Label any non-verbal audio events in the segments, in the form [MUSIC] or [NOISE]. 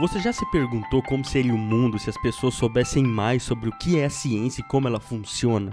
Você já se perguntou como seria o mundo se as pessoas soubessem mais sobre o que é a ciência e como ela funciona?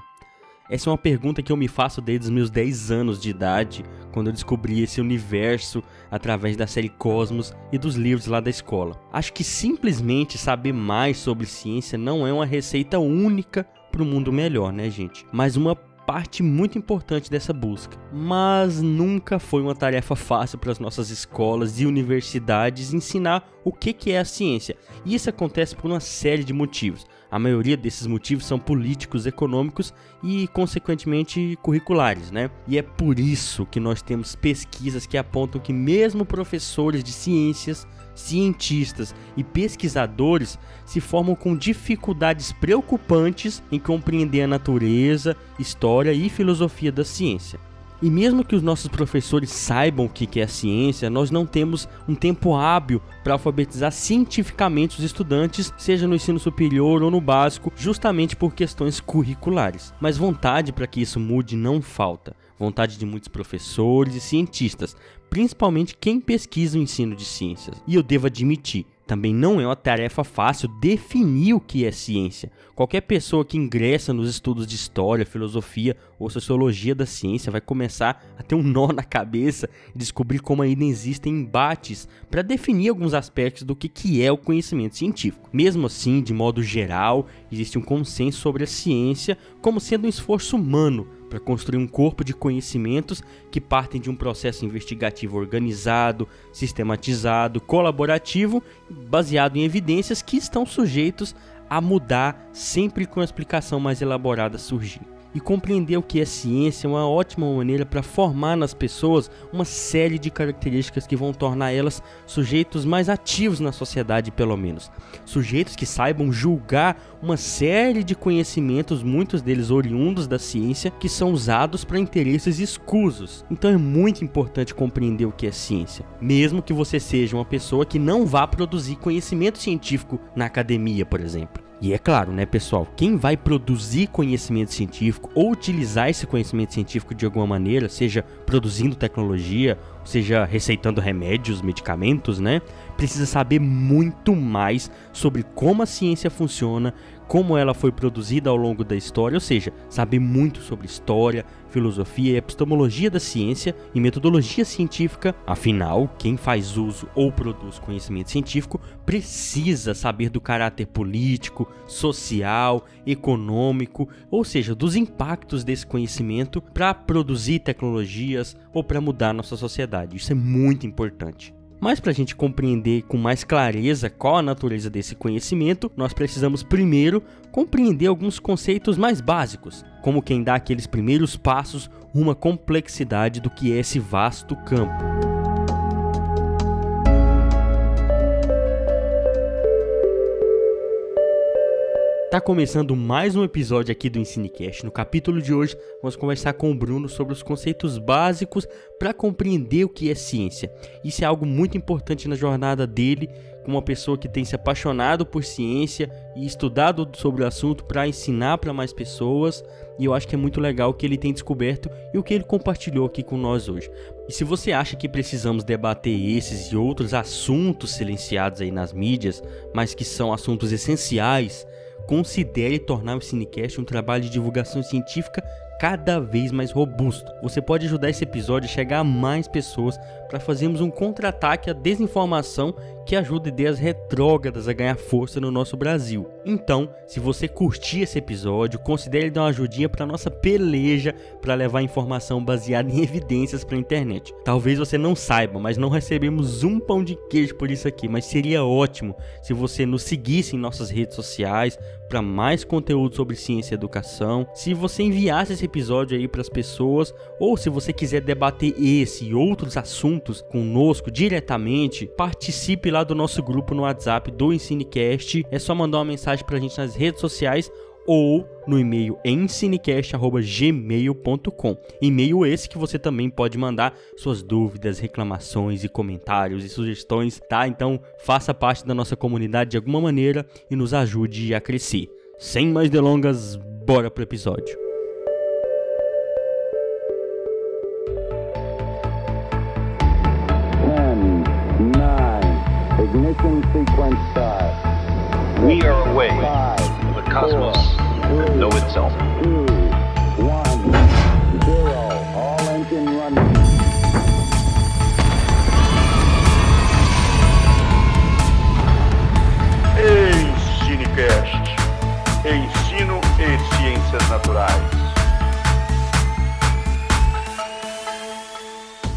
Essa é uma pergunta que eu me faço desde os meus 10 anos de idade, quando eu descobri esse universo através da série Cosmos e dos livros lá da escola. Acho que simplesmente saber mais sobre ciência não é uma receita única para um mundo melhor, né, gente? Mas uma parte muito importante dessa busca. Mas nunca foi uma tarefa fácil para as nossas escolas e universidades ensinar o que é a ciência. E isso acontece por uma série de motivos. A maioria desses motivos são políticos, econômicos e, consequentemente, curriculares, né? E é por isso que nós temos pesquisas que apontam que mesmo professores de ciências cientistas e pesquisadores se formam com dificuldades preocupantes em compreender a natureza, história e filosofia da ciência. E mesmo que os nossos professores saibam o que é ciência, nós não temos um tempo hábil para alfabetizar cientificamente os estudantes, seja no ensino superior ou no básico, justamente por questões curriculares. Mas vontade para que isso mude não falta. Vontade de muitos professores e cientistas, principalmente quem pesquisa o ensino de ciências. E eu devo admitir, também não é uma tarefa fácil definir o que é ciência. Qualquer pessoa que ingressa nos estudos de história, filosofia ou sociologia da ciência vai começar a ter um nó na cabeça e descobrir como ainda existem embates para definir alguns aspectos do que, é o conhecimento científico. Mesmo assim, de modo geral, existe um consenso sobre a ciência como sendo um esforço humano para construir um corpo de conhecimentos que partem de um processo investigativo organizado, sistematizado, colaborativo, baseado em evidências que estão sujeitos a mudar sempre com a explicação mais elaborada surgindo. E compreender o que é ciência é uma ótima maneira para formar nas pessoas uma série de características que vão tornar elas sujeitos mais ativos na sociedade, pelo menos. Sujeitos que saibam julgar uma série de conhecimentos, muitos deles oriundos da ciência, que são usados para interesses escusos. Então é muito importante compreender o que é ciência, mesmo que você seja uma pessoa que não vá produzir conhecimento científico na academia, por exemplo. E é claro, né, pessoal, quem vai produzir conhecimento científico ou utilizar esse conhecimento científico de alguma maneira, seja produzindo tecnologia, seja receitando remédios, medicamentos, né, precisa saber muito mais sobre como a ciência funciona, como ela foi produzida ao longo da história, ou seja, saber muito sobre história, filosofia e epistemologia da ciência e metodologia científica. Afinal, quem faz uso ou produz conhecimento científico precisa saber do caráter político, social, econômico, ou seja, dos impactos desse conhecimento para produzir tecnologias ou para mudar nossa sociedade. Isso é muito importante. Mas para a gente compreender com mais clareza qual a natureza desse conhecimento, nós precisamos primeiro compreender alguns conceitos mais básicos, como quem dá aqueles primeiros passos à complexidade do que é esse vasto campo. Tá começando mais um episódio aqui do EnsineCast. No capítulo de hoje, vamos conversar com o Bruno sobre os conceitos básicos para compreender o que é ciência. Isso é algo muito importante na jornada dele, como uma pessoa que tem se apaixonado por ciência e estudado sobre o assunto para ensinar para mais pessoas. E eu acho que é muito legal o que ele tem descoberto e o que ele compartilhou aqui com nós hoje. E se você acha que precisamos debater esses e outros assuntos silenciados aí nas mídias, mas que são assuntos essenciais considere tornar o Cinecast um trabalho de divulgação científica cada vez mais robusto. Você pode ajudar esse episódio a chegar a mais pessoas para fazermos um contra-ataque à desinformação que ajuda ideias retrógradas a ganhar força no nosso Brasil. Então, se você curtir esse episódio, considere dar uma ajudinha para nossa peleja para levar informação baseada em evidências para a internet. Talvez você não saiba, mas não recebemos um pão de queijo por isso aqui, mas seria ótimo se você nos seguisse em nossas redes sociais para mais conteúdo sobre ciência e educação. Se você enviasse esse episódio aí para as pessoas, ou se você quiser debater esse e outros assuntos conosco diretamente, participe lá do nosso grupo no WhatsApp do Ensinecast. É só mandar uma mensagem para a gente nas redes sociais ou no e-mail ensinecast.gmail.com. E-mail esse que você também pode mandar suas dúvidas, reclamações e comentários e sugestões, tá? Então faça parte da nossa comunidade de alguma maneira e nos ajude a crescer. Sem mais delongas, bora pro episódio. Ignition. Ignition sequence start. We are away from the cosmos that know itself. Two, one, zero. All engine running. Ensinecast. Ensino e ciências naturais.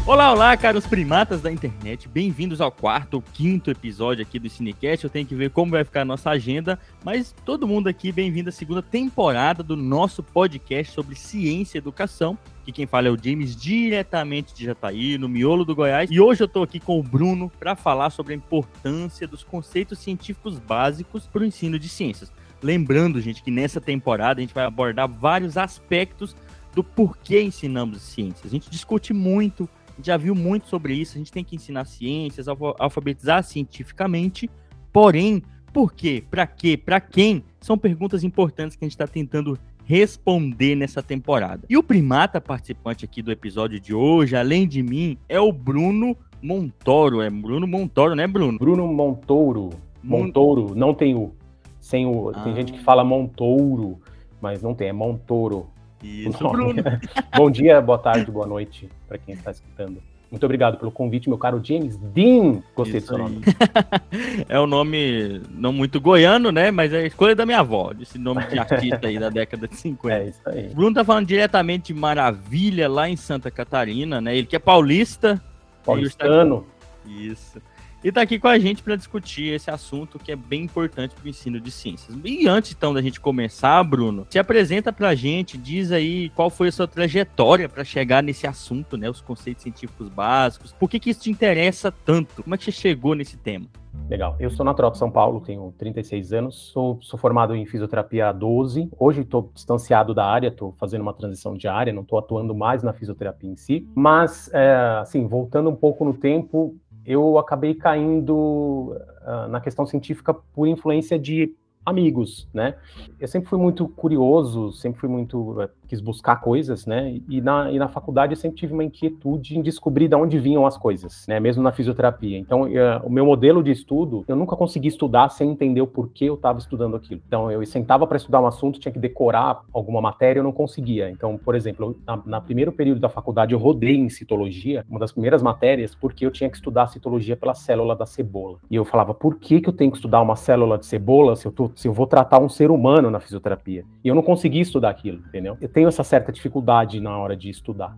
Olá, olá, caros primatas da internet. Bem-vindos ao quarto ou quinto episódio aqui do Cinecast. Eu tenho que ver como vai ficar a nossa agenda, mas todo mundo aqui, bem-vindo à segunda temporada do nosso podcast sobre ciência e educação. Que quem fala é o James, diretamente de Jataí, no miolo do Goiás. E hoje eu tô aqui com o Bruno para falar sobre a importância dos conceitos científicos básicos para o ensino de ciências. Lembrando, gente, que nessa temporada a gente vai abordar vários aspectos do porquê ensinamos ciências. A gente discute muito já viu muito sobre isso. A gente tem que ensinar ciências, alfabetizar cientificamente. Porém, por quê? Para quê? Para quem? São perguntas importantes que a gente está tentando responder nessa temporada. E o primata participante aqui do episódio de hoje, além de mim, é o Bruno Montoro. É Bruno Montoro, né, Bruno? Bruno Montouro. Montouro, não tem o. Sem o. Ah. Tem gente que fala Montouro, mas não tem, é Montouro. Isso, nome. Bruno. [LAUGHS] Bom dia, boa tarde, boa noite para quem está escutando. Muito obrigado pelo convite, meu caro James Dean. Gostei do Isso seu aí. nome. [LAUGHS] é um nome não muito goiano, né? Mas é a escolha da minha avó, desse nome de artista aí da década de 50. É isso aí. O Bruno tá falando diretamente de Maravilha, lá em Santa Catarina, né? Ele que é paulista. Paulistano. Isso. E tá aqui com a gente para discutir esse assunto que é bem importante para o ensino de ciências. E antes então da gente começar, Bruno, se apresenta para a gente, diz aí qual foi a sua trajetória para chegar nesse assunto, né? Os conceitos científicos básicos. Por que, que isso te interessa tanto? Como é que você chegou nesse tema? Legal. Eu sou natural de São Paulo, tenho 36 anos, sou, sou formado em fisioterapia há 12. Hoje estou distanciado da área, estou fazendo uma transição de área, não estou atuando mais na fisioterapia em si. Mas, é, assim, voltando um pouco no tempo, eu acabei caindo uh, na questão científica por influência de amigos, né? Eu sempre fui muito curioso, sempre fui muito uh, quis buscar coisas, né? E na, e na faculdade eu sempre tive uma inquietude em descobrir de onde vinham as coisas, né? Mesmo na fisioterapia. Então, uh, o meu modelo de estudo, eu nunca consegui estudar sem entender o porquê eu estava estudando aquilo. Então, eu sentava para estudar um assunto, tinha que decorar alguma matéria, eu não conseguia. Então, por exemplo, na, na primeiro período da faculdade eu rodei em citologia, uma das primeiras matérias, porque eu tinha que estudar citologia pela célula da cebola. E eu falava, por que que eu tenho que estudar uma célula de cebola se eu tô se eu vou tratar um ser humano na fisioterapia. E eu não consegui estudar aquilo, entendeu? Eu tenho essa certa dificuldade na hora de estudar.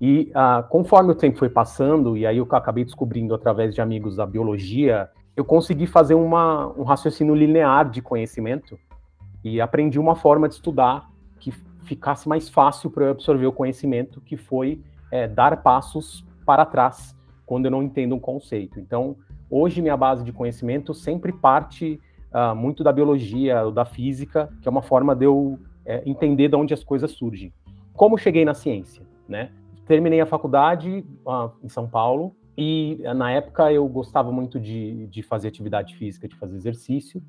E ah, conforme o tempo foi passando, e aí eu acabei descobrindo através de amigos da biologia, eu consegui fazer uma, um raciocínio linear de conhecimento e aprendi uma forma de estudar que ficasse mais fácil para eu absorver o conhecimento, que foi é, dar passos para trás quando eu não entendo um conceito. Então, hoje minha base de conhecimento sempre parte uh, muito da biologia, ou da física, que é uma forma de eu é, entender de onde as coisas surgem. Como cheguei na ciência, né? Terminei a faculdade uh, em São Paulo e na época eu gostava muito de, de fazer atividade física, de fazer exercício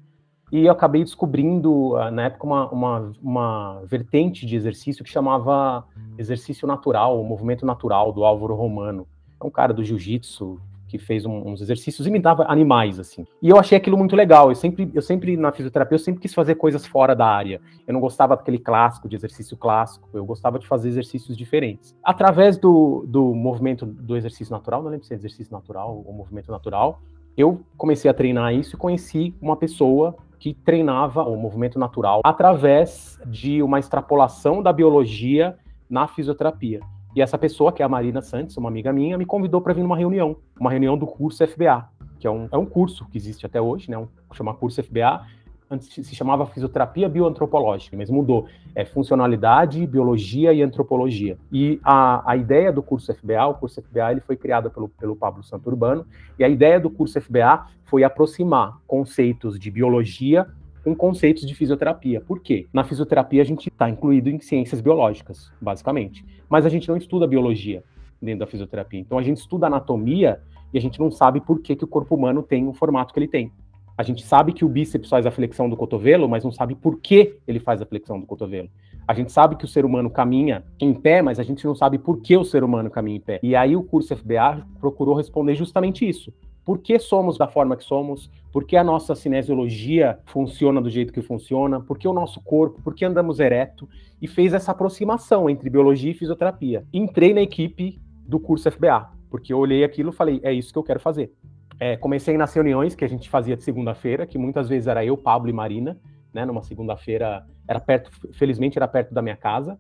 e eu acabei descobrindo uh, na época uma, uma, uma vertente de exercício que chamava exercício natural, o movimento natural do Álvaro Romano. É um cara do jiu-jitsu, que fez um, uns exercícios e me dava animais, assim. E eu achei aquilo muito legal. Eu sempre, eu sempre, na fisioterapia, eu sempre quis fazer coisas fora da área. Eu não gostava daquele clássico, de exercício clássico. Eu gostava de fazer exercícios diferentes. Através do, do movimento do exercício natural, não lembro se é exercício natural ou movimento natural, eu comecei a treinar isso e conheci uma pessoa que treinava o movimento natural através de uma extrapolação da biologia na fisioterapia. E essa pessoa, que é a Marina Santos, uma amiga minha, me convidou para vir numa reunião, uma reunião do curso FBA, que é um, é um curso que existe até hoje, né? Um, chama curso FBA. Antes se chamava fisioterapia bioantropológica, mas mudou. É funcionalidade, biologia e antropologia. E a, a ideia do curso FBA, o curso FBA, ele foi criado pelo, pelo Pablo Santurbano, e a ideia do curso FBA foi aproximar conceitos de biologia com conceitos de fisioterapia. Por quê? Na fisioterapia a gente está incluído em ciências biológicas, basicamente. Mas a gente não estuda biologia dentro da fisioterapia. Então a gente estuda anatomia e a gente não sabe por que, que o corpo humano tem o formato que ele tem. A gente sabe que o bíceps faz a flexão do cotovelo, mas não sabe por que ele faz a flexão do cotovelo. A gente sabe que o ser humano caminha em pé, mas a gente não sabe por que o ser humano caminha em pé. E aí o curso FBA procurou responder justamente isso. Por que somos da forma que somos, por que a nossa cinesiologia funciona do jeito que funciona, por que o nosso corpo, por que andamos ereto, e fez essa aproximação entre biologia e fisioterapia. Entrei na equipe do curso FBA, porque eu olhei aquilo e falei, é isso que eu quero fazer. É, comecei nas reuniões que a gente fazia de segunda-feira, que muitas vezes era eu, Pablo e Marina, né, numa segunda-feira, era perto, felizmente era perto da minha casa,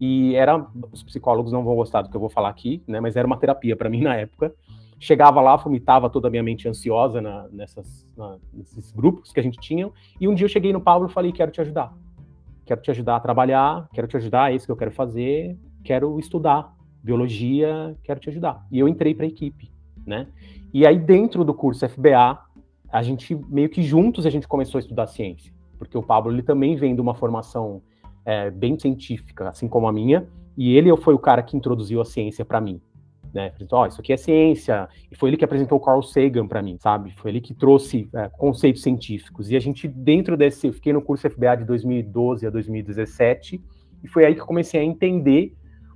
e era, os psicólogos não vão gostar do que eu vou falar aqui, né, mas era uma terapia para mim na época. Chegava lá, vomitava toda a minha mente ansiosa na, nessas, na, nesses grupos que a gente tinha, e um dia eu cheguei no Pablo e falei, quero te ajudar. Quero te ajudar a trabalhar, quero te ajudar, é isso que eu quero fazer, quero estudar biologia, quero te ajudar. E eu entrei para a equipe, né? E aí dentro do curso FBA, a gente meio que juntos a gente começou a estudar ciência, porque o Pablo ele também vem de uma formação é, bem científica, assim como a minha, e ele foi o cara que introduziu a ciência para mim, né? Ó, oh, isso aqui é ciência, e foi ele que apresentou o Carl Sagan para mim, sabe? Foi ele que trouxe é, conceitos científicos. E a gente dentro desse, eu fiquei no curso FBA de 2012 a 2017, e foi aí que eu comecei a entender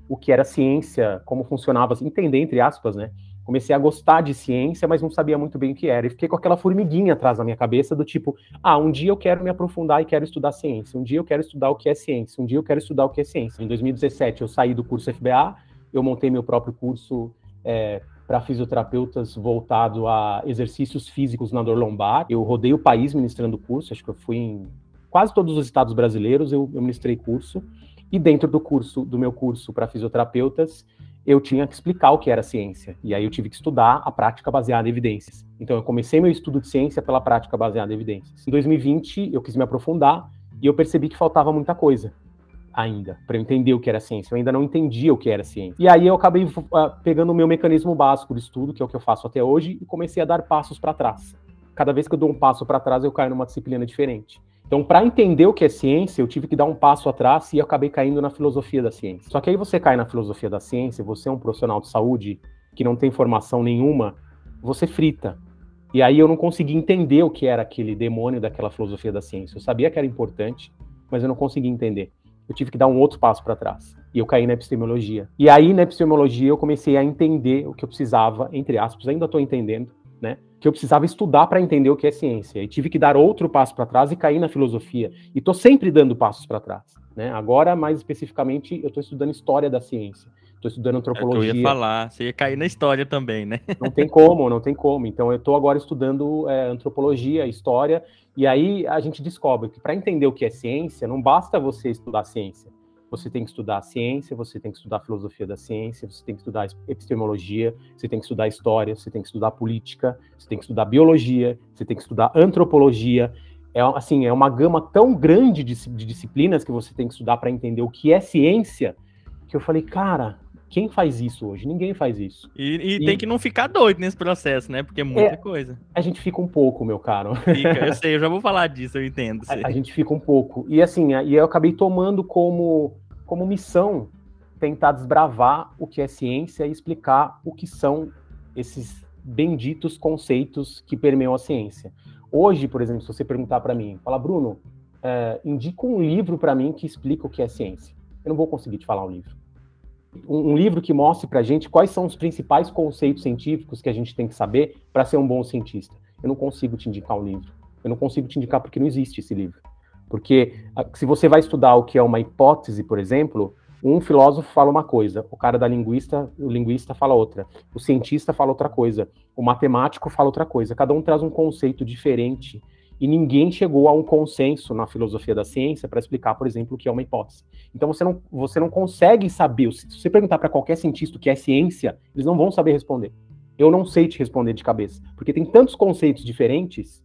o que era ciência, como funcionava, entender entre aspas, né? comecei a gostar de ciência, mas não sabia muito bem o que era. E fiquei com aquela formiguinha atrás da minha cabeça do tipo, ah, um dia eu quero me aprofundar e quero estudar ciência. Um dia eu quero estudar o que é ciência. Um dia eu quero estudar o que é ciência. Em 2017 eu saí do curso FBA, eu montei meu próprio curso é, para fisioterapeutas voltado a exercícios físicos na dor lombar. Eu rodei o país ministrando curso, acho que eu fui em quase todos os estados brasileiros, eu, eu ministrei curso. E dentro do curso, do meu curso para fisioterapeutas, eu tinha que explicar o que era ciência. E aí eu tive que estudar a prática baseada em evidências. Então eu comecei meu estudo de ciência pela prática baseada em evidências. Em 2020 eu quis me aprofundar e eu percebi que faltava muita coisa ainda para eu entender o que era ciência. Eu ainda não entendia o que era ciência. E aí eu acabei uh, pegando o meu mecanismo básico de estudo, que é o que eu faço até hoje, e comecei a dar passos para trás. Cada vez que eu dou um passo para trás, eu caio numa disciplina diferente. Então, para entender o que é ciência, eu tive que dar um passo atrás e acabei caindo na filosofia da ciência. Só que aí você cai na filosofia da ciência, você é um profissional de saúde que não tem formação nenhuma, você frita. E aí eu não consegui entender o que era aquele demônio daquela filosofia da ciência. Eu sabia que era importante, mas eu não conseguia entender. Eu tive que dar um outro passo para trás. E eu caí na epistemologia. E aí, na epistemologia, eu comecei a entender o que eu precisava, entre aspas, ainda estou entendendo, né? Que eu precisava estudar para entender o que é ciência. E tive que dar outro passo para trás e cair na filosofia. E estou sempre dando passos para trás. Né? Agora, mais especificamente, eu estou estudando história da ciência. Estou estudando antropologia. É eu ia falar, você ia cair na história também, né? Não tem como, não tem como. Então, eu estou agora estudando é, antropologia, história, e aí a gente descobre que para entender o que é ciência, não basta você estudar ciência você tem que estudar a ciência, você tem que estudar a filosofia da ciência, você tem que estudar epistemologia, você tem que estudar história, você tem que estudar política, você tem que estudar biologia, você tem que estudar antropologia. É assim, é uma gama tão grande de, de disciplinas que você tem que estudar para entender o que é ciência, que eu falei, cara, quem faz isso hoje? Ninguém faz isso. E, e, e, tem que não ficar doido nesse processo, né? Porque é muita é, coisa. A gente fica um pouco, meu caro. Fica, eu [LAUGHS] sei, eu já vou falar disso, eu entendo. A, a, gente fica um pouco. E assim, e eu acabei tomando como como missão tentar desbravar o que é ciência e explicar o que são esses benditos conceitos que permeiam a ciência. Hoje, por exemplo, se você perguntar para mim, fala, Bruno, é, indica um livro para mim que explica o que é ciência. Eu não vou conseguir te falar um livro. Um, um livro que mostre para a gente quais são os principais conceitos científicos que a gente tem que saber para ser um bom cientista. Eu não consigo te indicar um livro. Eu não consigo te indicar porque não existe esse livro. Porque se você vai estudar o que é uma hipótese, por exemplo, um filósofo fala uma coisa, o cara da linguista, o linguista fala outra, o cientista fala outra coisa, o matemático fala outra coisa. Cada um traz um conceito diferente e ninguém chegou a um consenso na filosofia da ciência para explicar, por exemplo, o que é uma hipótese. Então você não, você não consegue saber. Se você perguntar para qualquer cientista o que é ciência, eles não vão saber responder. Eu não sei te responder de cabeça, porque tem tantos conceitos diferentes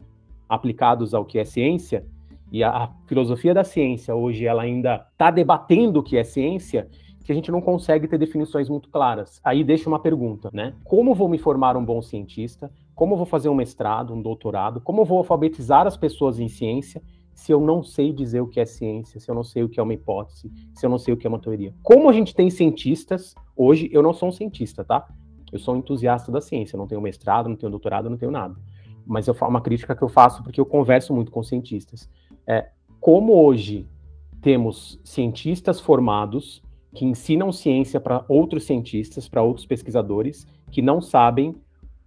aplicados ao que é ciência e a, a filosofia da ciência hoje ela ainda está debatendo o que é ciência, que a gente não consegue ter definições muito claras. Aí deixa uma pergunta, né? Como vou me formar um bom cientista? Como vou fazer um mestrado, um doutorado? Como vou alfabetizar as pessoas em ciência se eu não sei dizer o que é ciência, se eu não sei o que é uma hipótese, se eu não sei o que é uma teoria? Como a gente tem cientistas, hoje eu não sou um cientista, tá? Eu sou um entusiasta da ciência, não tenho mestrado, não tenho doutorado, não tenho nada. Mas eu falo uma crítica que eu faço porque eu converso muito com cientistas. É, como hoje temos cientistas formados que ensinam ciência para outros cientistas, para outros pesquisadores, que não sabem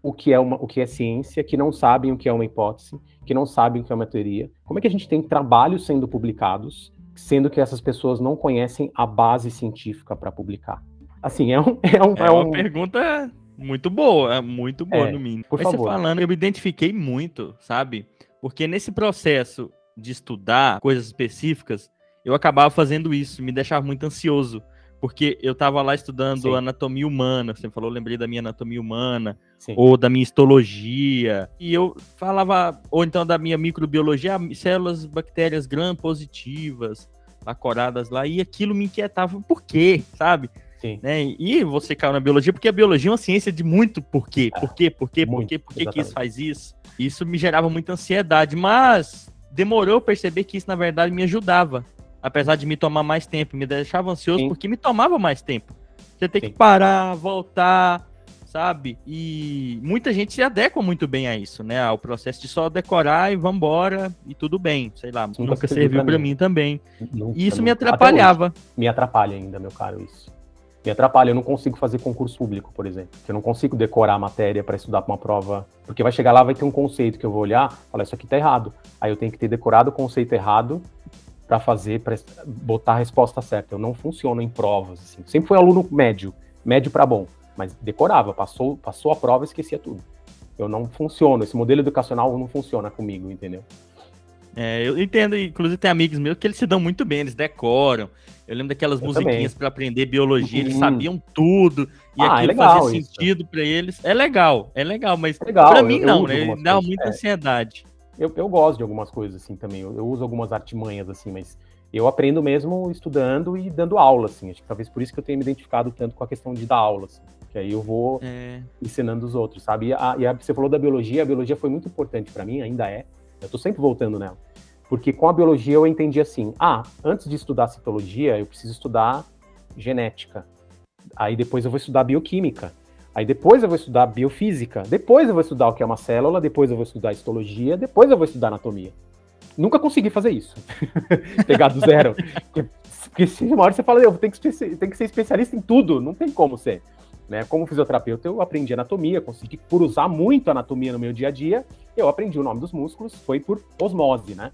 o que é uma, o que é ciência, que não sabem o que é uma hipótese, que não sabem o que é uma teoria? Como é que a gente tem trabalhos sendo publicados, sendo que essas pessoas não conhecem a base científica para publicar? Assim, é, um, é, um, é, é uma um... pergunta muito boa, é muito boa É, no mínimo. por Mas você favor. falando, eu me identifiquei muito, sabe? Porque nesse processo de estudar coisas específicas, eu acabava fazendo isso, me deixava muito ansioso. Porque eu tava lá estudando Sim. anatomia humana, você falou, lembrei da minha anatomia humana, Sim. ou da minha histologia, e eu falava, ou então da minha microbiologia, ah, células, bactérias gram-positivas, acoradas lá, e aquilo me inquietava, por quê, sabe? Sim. né? E você caiu na biologia, porque a biologia é uma ciência de muito porquê, por quê, por quê, por muito, quê, por quê que isso faz isso. Isso me gerava muita ansiedade, mas demorou perceber que isso, na verdade, me ajudava. Apesar de me tomar mais tempo, me deixava ansioso Sim. porque me tomava mais tempo. Você tem que parar, voltar, sabe? E muita gente se adequa muito bem a isso, né? Ao processo de só decorar e vambora e tudo bem. Sei lá, Nunca nunca, serviu pra mim. mim também. Nunca, E isso me nunca. Até atrapalhava. Me atrapalha ainda, meu caro, isso. Me atrapalha, eu não consigo fazer concurso público, por exemplo. Eu não consigo decorar a matéria para estudar para uma prova, porque vai chegar lá, vai ter um conceito que eu vou olhar, falar isso aqui tá errado. Aí eu tenho que ter decorado o conceito errado para fazer, para botar a resposta certa. Eu não funciono em provas, assim. Sempre fui aluno médio, médio para bom, mas decorava, passou, passou a prova, esquecia tudo. Eu não funciono, esse modelo educacional não funciona comigo, entendeu? É, eu entendo, inclusive tem amigos meus que eles se dão muito bem, eles decoram. Eu lembro daquelas Eu musiquinhas para aprender biologia, eles Uhum. sabiam tudo e Ah, é aquilo legal fazia isso. sentido para eles. É legal, é legal, mas É para mim eu não, né? coisas, muita é. ansiedade. Eu, eu gosto de algumas coisas assim também. Eu, eu uso algumas artimanhas assim, mas eu aprendo mesmo estudando e dando aula, assim. Acho que talvez por isso que eu tenha me identificado tanto com a questão de dar aula, assim. Que aí eu vou É, ensinando os outros, sabe? E, a, e a- você falou da biologia, a biologia foi muito importante para mim, ainda é. Eu tô sempre voltando nela. Porque com a biologia eu entendi assim: ah, antes de estudar citologia, eu preciso estudar genética. Aí depois eu vou estudar bioquímica. Aí depois eu vou estudar biofísica. Depois eu vou estudar o que é uma célula. Depois eu vou estudar histologia. Depois eu vou estudar anatomia. Nunca consegui fazer isso. [LAUGHS] Pegar do zero. Porque, se uma hora você fala, eu tenho que, tenho que ser especialista em tudo. Não tem como ser. Né? Como fisioterapeuta, eu aprendi anatomia, consegui, por usar muito anatomia no meu dia a dia, eu aprendi o nome dos músculos, foi por osmose, né?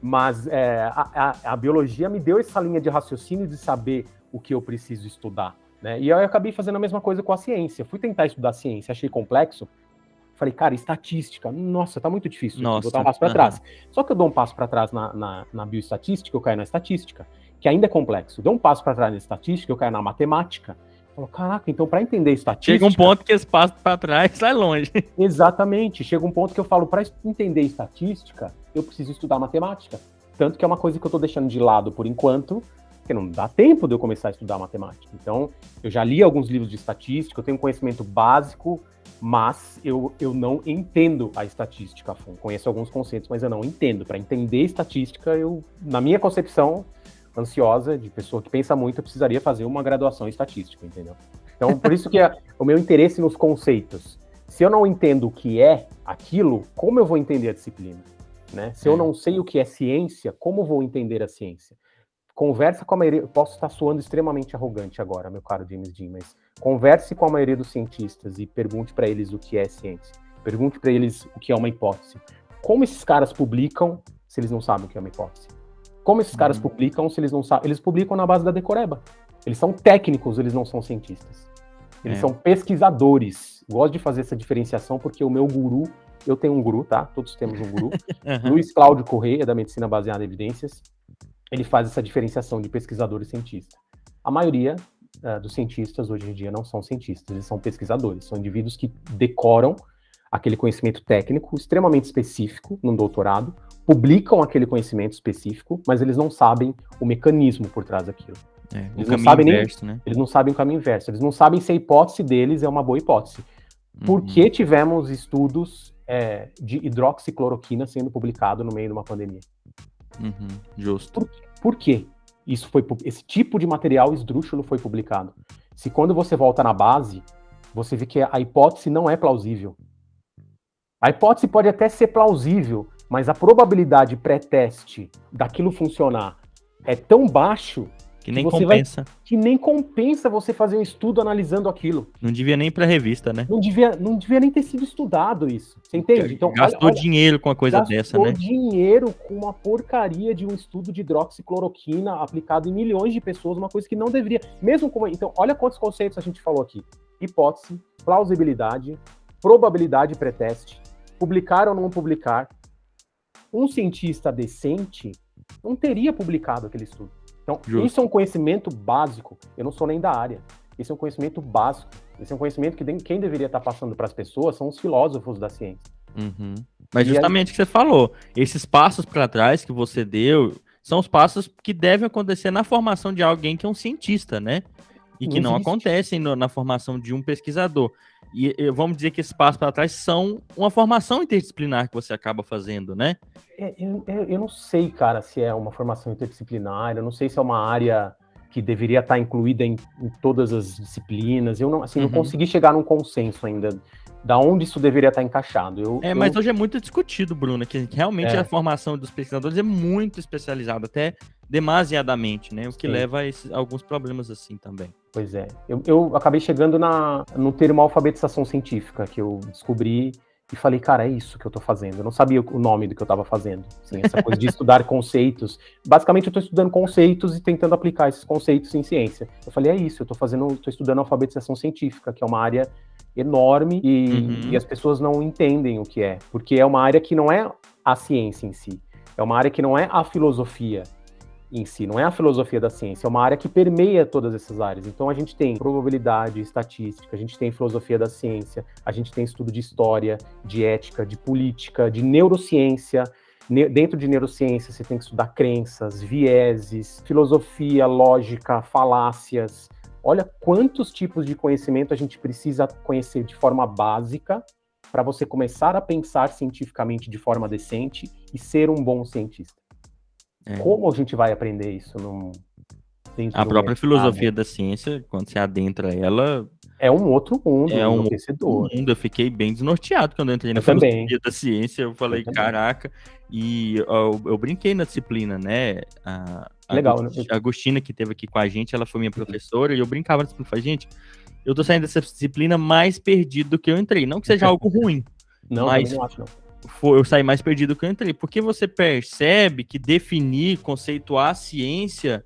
Mas é, a, a- a biologia me deu essa linha de raciocínio de saber o que eu preciso estudar. Né? E aí eu acabei fazendo a mesma coisa com a ciência. Fui tentar estudar ciência, achei complexo. Falei, cara, estatística, nossa, tá muito difícil. Nossa, vou dar um passo para trás. Só que eu dou um passo para trás na, na, na bioestatística, eu caio na estatística, que ainda é complexo. Dou um passo para trás na estatística, eu caio na matemática. Falo, caraca, então para entender estatística. chega um ponto que esse passo para trás sai [LAUGHS] longe. Exatamente. Chega um ponto que eu falo, para entender estatística, eu preciso estudar matemática. Tanto que é uma coisa que eu estou deixando de lado por enquanto, porque não dá tempo de eu começar a estudar matemática. Então, eu já li alguns livros de estatística, eu tenho um conhecimento básico, mas eu, eu não entendo a estatística a fundo. Conheço alguns conceitos, mas eu não entendo. Para entender estatística, eu, na minha concepção ansiosa, de pessoa que pensa muito, eu precisaria fazer uma graduação em estatística, entendeu? Então, por isso que é o meu interesse nos conceitos. Se eu não entendo o que é aquilo, como eu vou entender a disciplina? Né? Se eu É. não sei o que é ciência, como vou entender a ciência? Conversa com a maioria. Posso estar soando extremamente arrogante agora, meu caro James Dean, mas converse com a maioria dos cientistas e pergunte para eles o que é ciência. Pergunte para eles o que é uma hipótese. Como esses caras publicam se eles não sabem o que é uma hipótese? Como esses caras Uhum. publicam se eles não sabem? Eles publicam na base da decoreba. Eles são técnicos, eles não são cientistas. Eles É. são pesquisadores. Gosto de fazer essa diferenciação porque o meu guru, eu tenho um guru, tá? Todos temos um guru. [LAUGHS] Aham. Luiz Cláudio Correia, da Medicina Baseada em Evidências, ele faz essa diferenciação de pesquisador e cientista. A maioria ah, dos cientistas hoje em dia não são cientistas, eles são pesquisadores, são indivíduos que decoram aquele conhecimento técnico extremamente específico num doutorado, publicam aquele conhecimento específico, mas eles não sabem o mecanismo por trás daquilo. É, Eles não sabem nem- inverso, né? Eles não sabem o caminho inverso, eles não sabem se a hipótese deles é uma boa hipótese. Por Uhum. que tivemos estudos é, de hidroxicloroquina sendo publicado no meio de uma pandemia? Uhum, Justo. Por quê? Isso foi, esse tipo de material esdrúxulo foi publicado. Se quando você volta na base, você vê que a hipótese não é plausível. A hipótese pode até ser plausível, mas a probabilidade pré-teste daquilo funcionar é tão baixo Que nem vai- compensa. que nem compensa você fazer um estudo analisando aquilo. Não devia nem pra revista, né? Não devia, não devia nem ter sido estudado isso. Você entende? Então, Gastou olha, dinheiro com uma coisa gastou dessa, né? dinheiro com uma porcaria de um estudo de hidroxicloroquina aplicado em milhões de pessoas, uma coisa que não deveria. Mesmo como. Então, olha quantos conceitos a gente falou aqui: hipótese, plausibilidade, probabilidade pré-teste, publicar ou não publicar. Um cientista decente não teria publicado aquele estudo. Então, Justo. isso é um conhecimento básico. Eu não sou nem da área. Esse é um conhecimento básico. Esse é um conhecimento que quem deveria estar passando para as pessoas são os filósofos da ciência. Uhum. Mas E justamente o que você falou, esses passos para trás que você deu são os passos que devem acontecer na formação de alguém que é um cientista, né? E que Não não existe. acontecem no- na formação de um pesquisador. E, e vamos dizer que esses passos para trás são uma formação interdisciplinar que você acaba fazendo, né? É, eu, eu- não sei, cara, se é uma formação interdisciplinar, eu não sei se é uma área que deveria estar incluída em, em todas as disciplinas. Eu não, assim, não Uhum. consegui chegar num consenso ainda da onde isso deveria estar encaixado. Eu, É, eu- mas hoje é muito discutido, Bruno, que realmente É. a formação dos pesquisadores é muito especializada, até demasiadamente, né? O que Sim. leva a esses- alguns problemas assim também. Pois é. Eu, eu acabei chegando na, no termo alfabetização científica, que eu descobri e falei, cara, é isso que eu tô fazendo. Eu não sabia o nome do que eu tava fazendo. Assim, essa coisa de [LAUGHS] estudar conceitos. Basicamente, eu tô estudando conceitos e tentando aplicar esses conceitos em ciência. Eu falei, é isso, eu tô fazendo, tô estudando alfabetização científica, que é uma área enorme e, Uhum. e as pessoas não entendem o que é, porque é uma área que não é a ciência em si, é uma área que não é a filosofia em si, não é a filosofia da ciência, é uma área que permeia todas essas áreas. Então a gente tem probabilidade, estatística, a gente tem filosofia da ciência, a gente tem estudo de história, de ética, de política, de neurociência. Ne- Dentro de neurociência você tem que estudar crenças, vieses, filosofia, lógica, falácias. Olha quantos tipos de conhecimento a gente precisa conhecer de forma básica para você começar a pensar cientificamente de forma decente e ser um bom cientista. É. Como a gente vai aprender isso num, A própria filosofia da ciência, quando você adentra ela, É um outro mundo, É um outro mundo, eu fiquei bem desnorteado quando eu entrei na Eu também. filosofia da ciência. Eu falei, também. caraca, e eu, eu brinquei na disciplina, né? A, a Legal, né? A Agostina, que teve aqui com a gente, ela foi minha professora, e eu brincava na disciplina. Falei, gente, eu tô saindo dessa disciplina mais perdido do que eu entrei. Não que seja [LAUGHS] algo ruim, Não, Mas- também não acho, não. Eu saí mais perdido do que eu entrei. Porque você percebe que definir, conceituar a ciência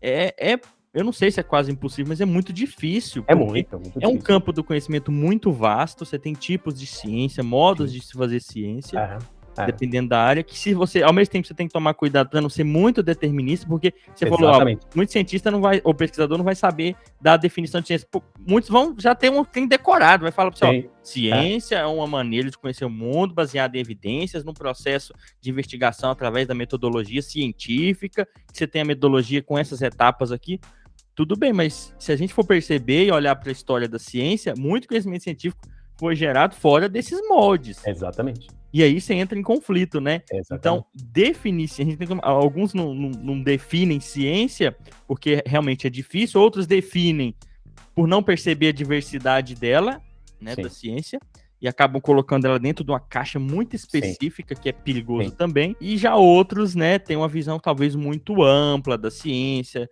é, é. Eu não sei se é quase impossível, mas é muito difícil. É muito, muito É um difícil. campo do conhecimento muito vasto. Você tem tipos de ciência, modos de se fazer ciência, É, é. dependendo da área. Que se você, ao mesmo tempo, você tem que tomar cuidado para não ser muito determinista, porque você falou, ó, Exatamente. muito cientista não vai, ou pesquisador não vai saber dar a definição de ciência. Pô, muitos vão já ter um tem decorado, vai falar para você, ó, Tem- Ciência é. uma maneira de conhecer o mundo baseada em evidências, num processo de investigação através da metodologia científica. que Você tem a metodologia com essas etapas aqui. Tudo bem, mas se a gente for perceber e olhar para a história da ciência, muito conhecimento científico foi gerado fora desses moldes. Exatamente. E aí você entra em conflito, né? exatamente. Então, definir ciência, alguns não, não- não definem ciência porque realmente é difícil, outros definem por não perceber a diversidade dela, né, Sim. da ciência, e acabam colocando ela dentro de uma caixa muito específica, que é perigoso Sim. também. E já outros, né, têm uma visão talvez muito ampla da ciência,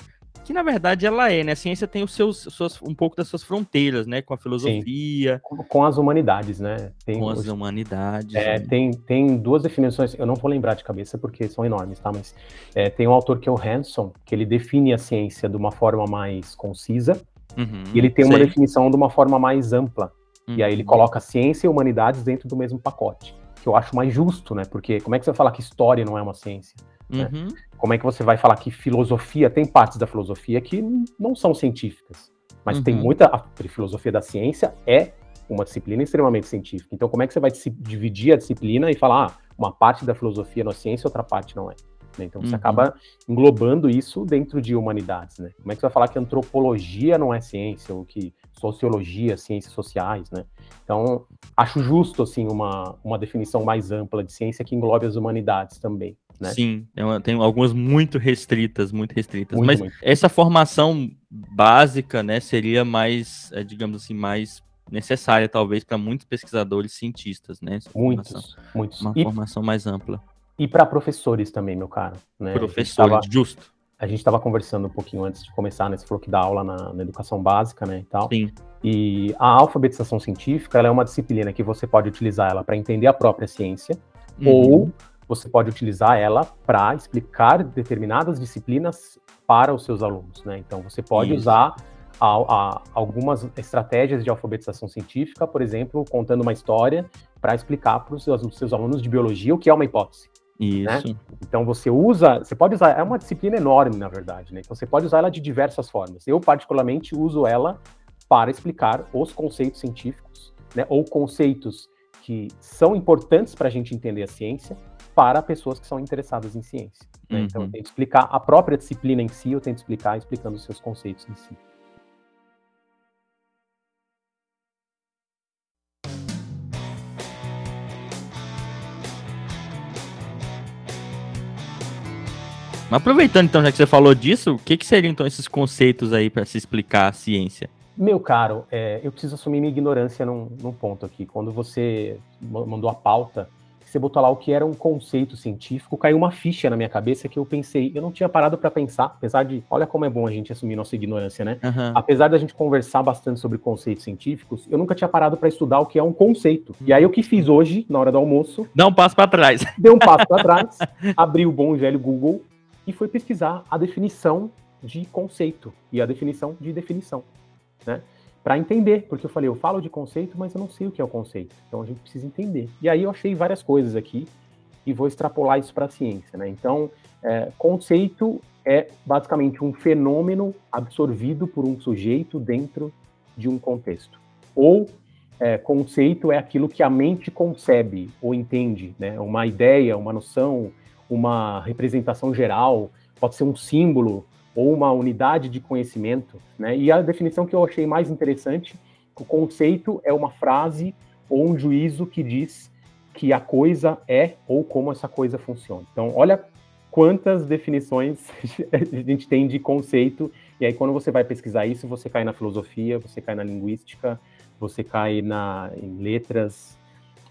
que na verdade ela é, né? A ciência tem os seus, suas, um pouco das suas fronteiras, né, com a filosofia, com, com as humanidades, né? Tem, com as hoje- humanidades. é, né? tem, tem duas definições, eu não vou lembrar de cabeça porque são enormes, tá? Mas é, tem um autor que é o Hanson, que ele define a ciência de uma forma mais concisa, Uhum, e ele tem uma sei. definição de uma forma mais ampla. E aí ele Uhum. coloca ciência e humanidades dentro do mesmo pacote. Que eu acho mais justo, né? Porque como é que você vai falar que história não é uma ciência? Né? Uhum. Como é que você vai falar que filosofia, tem partes da filosofia que não são científicas, mas tem Uhum. muita. A filosofia da ciência é uma disciplina extremamente científica. Então, como é que você vai dividir a disciplina e falar, ah, uma parte da filosofia não é ciência, outra parte não é? né? Então, você Uhum. acaba englobando isso dentro de humanidades, né? Como é que você vai falar que antropologia não é ciência, ou que sociologia, ciências sociais, né? Então, acho justo, assim, uma, uma definição mais ampla de ciência que englobe as humanidades também, né? Sim, tem, uma- tem algumas muito restritas, muito restritas. Muito, Mas muito. essa formação básica, né, seria mais, eh, digamos assim, mais necessária, talvez, para muitos pesquisadores cientistas, né? Essa formação- Muitos, muitos. Uma E formação mais ampla. E para professores também, meu cara. Né? A gente Professor, tava- justo. a gente estava conversando um pouquinho antes de começar, né? Você falou que dá aula na, na educação básica, né, e tal. Sim. E a alfabetização científica, é uma disciplina que você pode utilizar ela para entender a própria ciência, Uhum. ou você pode utilizar ela para explicar determinadas disciplinas para os seus alunos, né? Então você pode Isso. usar a- a- algumas estratégias de alfabetização científica, por exemplo, contando uma história para explicar para os seus, seus alunos de biologia o que é uma hipótese. Isso. Então você usa, você pode usar, é uma disciplina enorme, na verdade, né? Então você pode usar ela de diversas formas. Eu, particularmente, uso ela para explicar os conceitos científicos, né? Ou conceitos que são importantes para a gente entender a ciência para pessoas que são interessadas em ciência. né? Então eu Uhum. tento explicar a própria disciplina em si, eu tento explicar explicando os seus conceitos em si. Mas aproveitando então, já que você falou disso, o que, que seriam então esses conceitos aí para se explicar a ciência? Meu caro, é, eu preciso assumir minha ignorância num, num ponto aqui. Quando você ma- mandou a pauta, você botou lá o que era um conceito científico, caiu uma ficha na minha cabeça que eu pensei, eu não tinha parado para pensar, apesar de, olha como é bom a gente assumir nossa ignorância, né? Aham. Apesar da gente conversar bastante sobre conceitos científicos, eu nunca tinha parado para estudar o que é um conceito. E aí o que fiz hoje, na hora do almoço, Dá um passo para trás. [LAUGHS] dei um passo para trás, [LAUGHS] abri o bom e velho Google e fui pesquisar a definição de conceito e a definição de definição, né? Para entender, porque eu falei, eu falo de conceito, mas eu não sei o que é o conceito. Então a gente precisa entender. E aí eu achei várias coisas aqui e vou extrapolar isso para a ciência, né? Então, é, conceito é basicamente um fenômeno absorvido por um sujeito dentro de um contexto. Ou é, conceito é aquilo que a mente concebe ou entende, né? Uma ideia, uma noção, uma representação geral, pode ser um símbolo ou uma unidade de conhecimento, né? E a definição que eu achei mais interessante, o conceito é uma frase ou um juízo que diz que a coisa é ou como essa coisa funciona. Então, olha quantas definições [LAUGHS] a gente tem de conceito, e aí quando você vai pesquisar isso, você cai na filosofia, você cai na linguística, você cai na, em letras,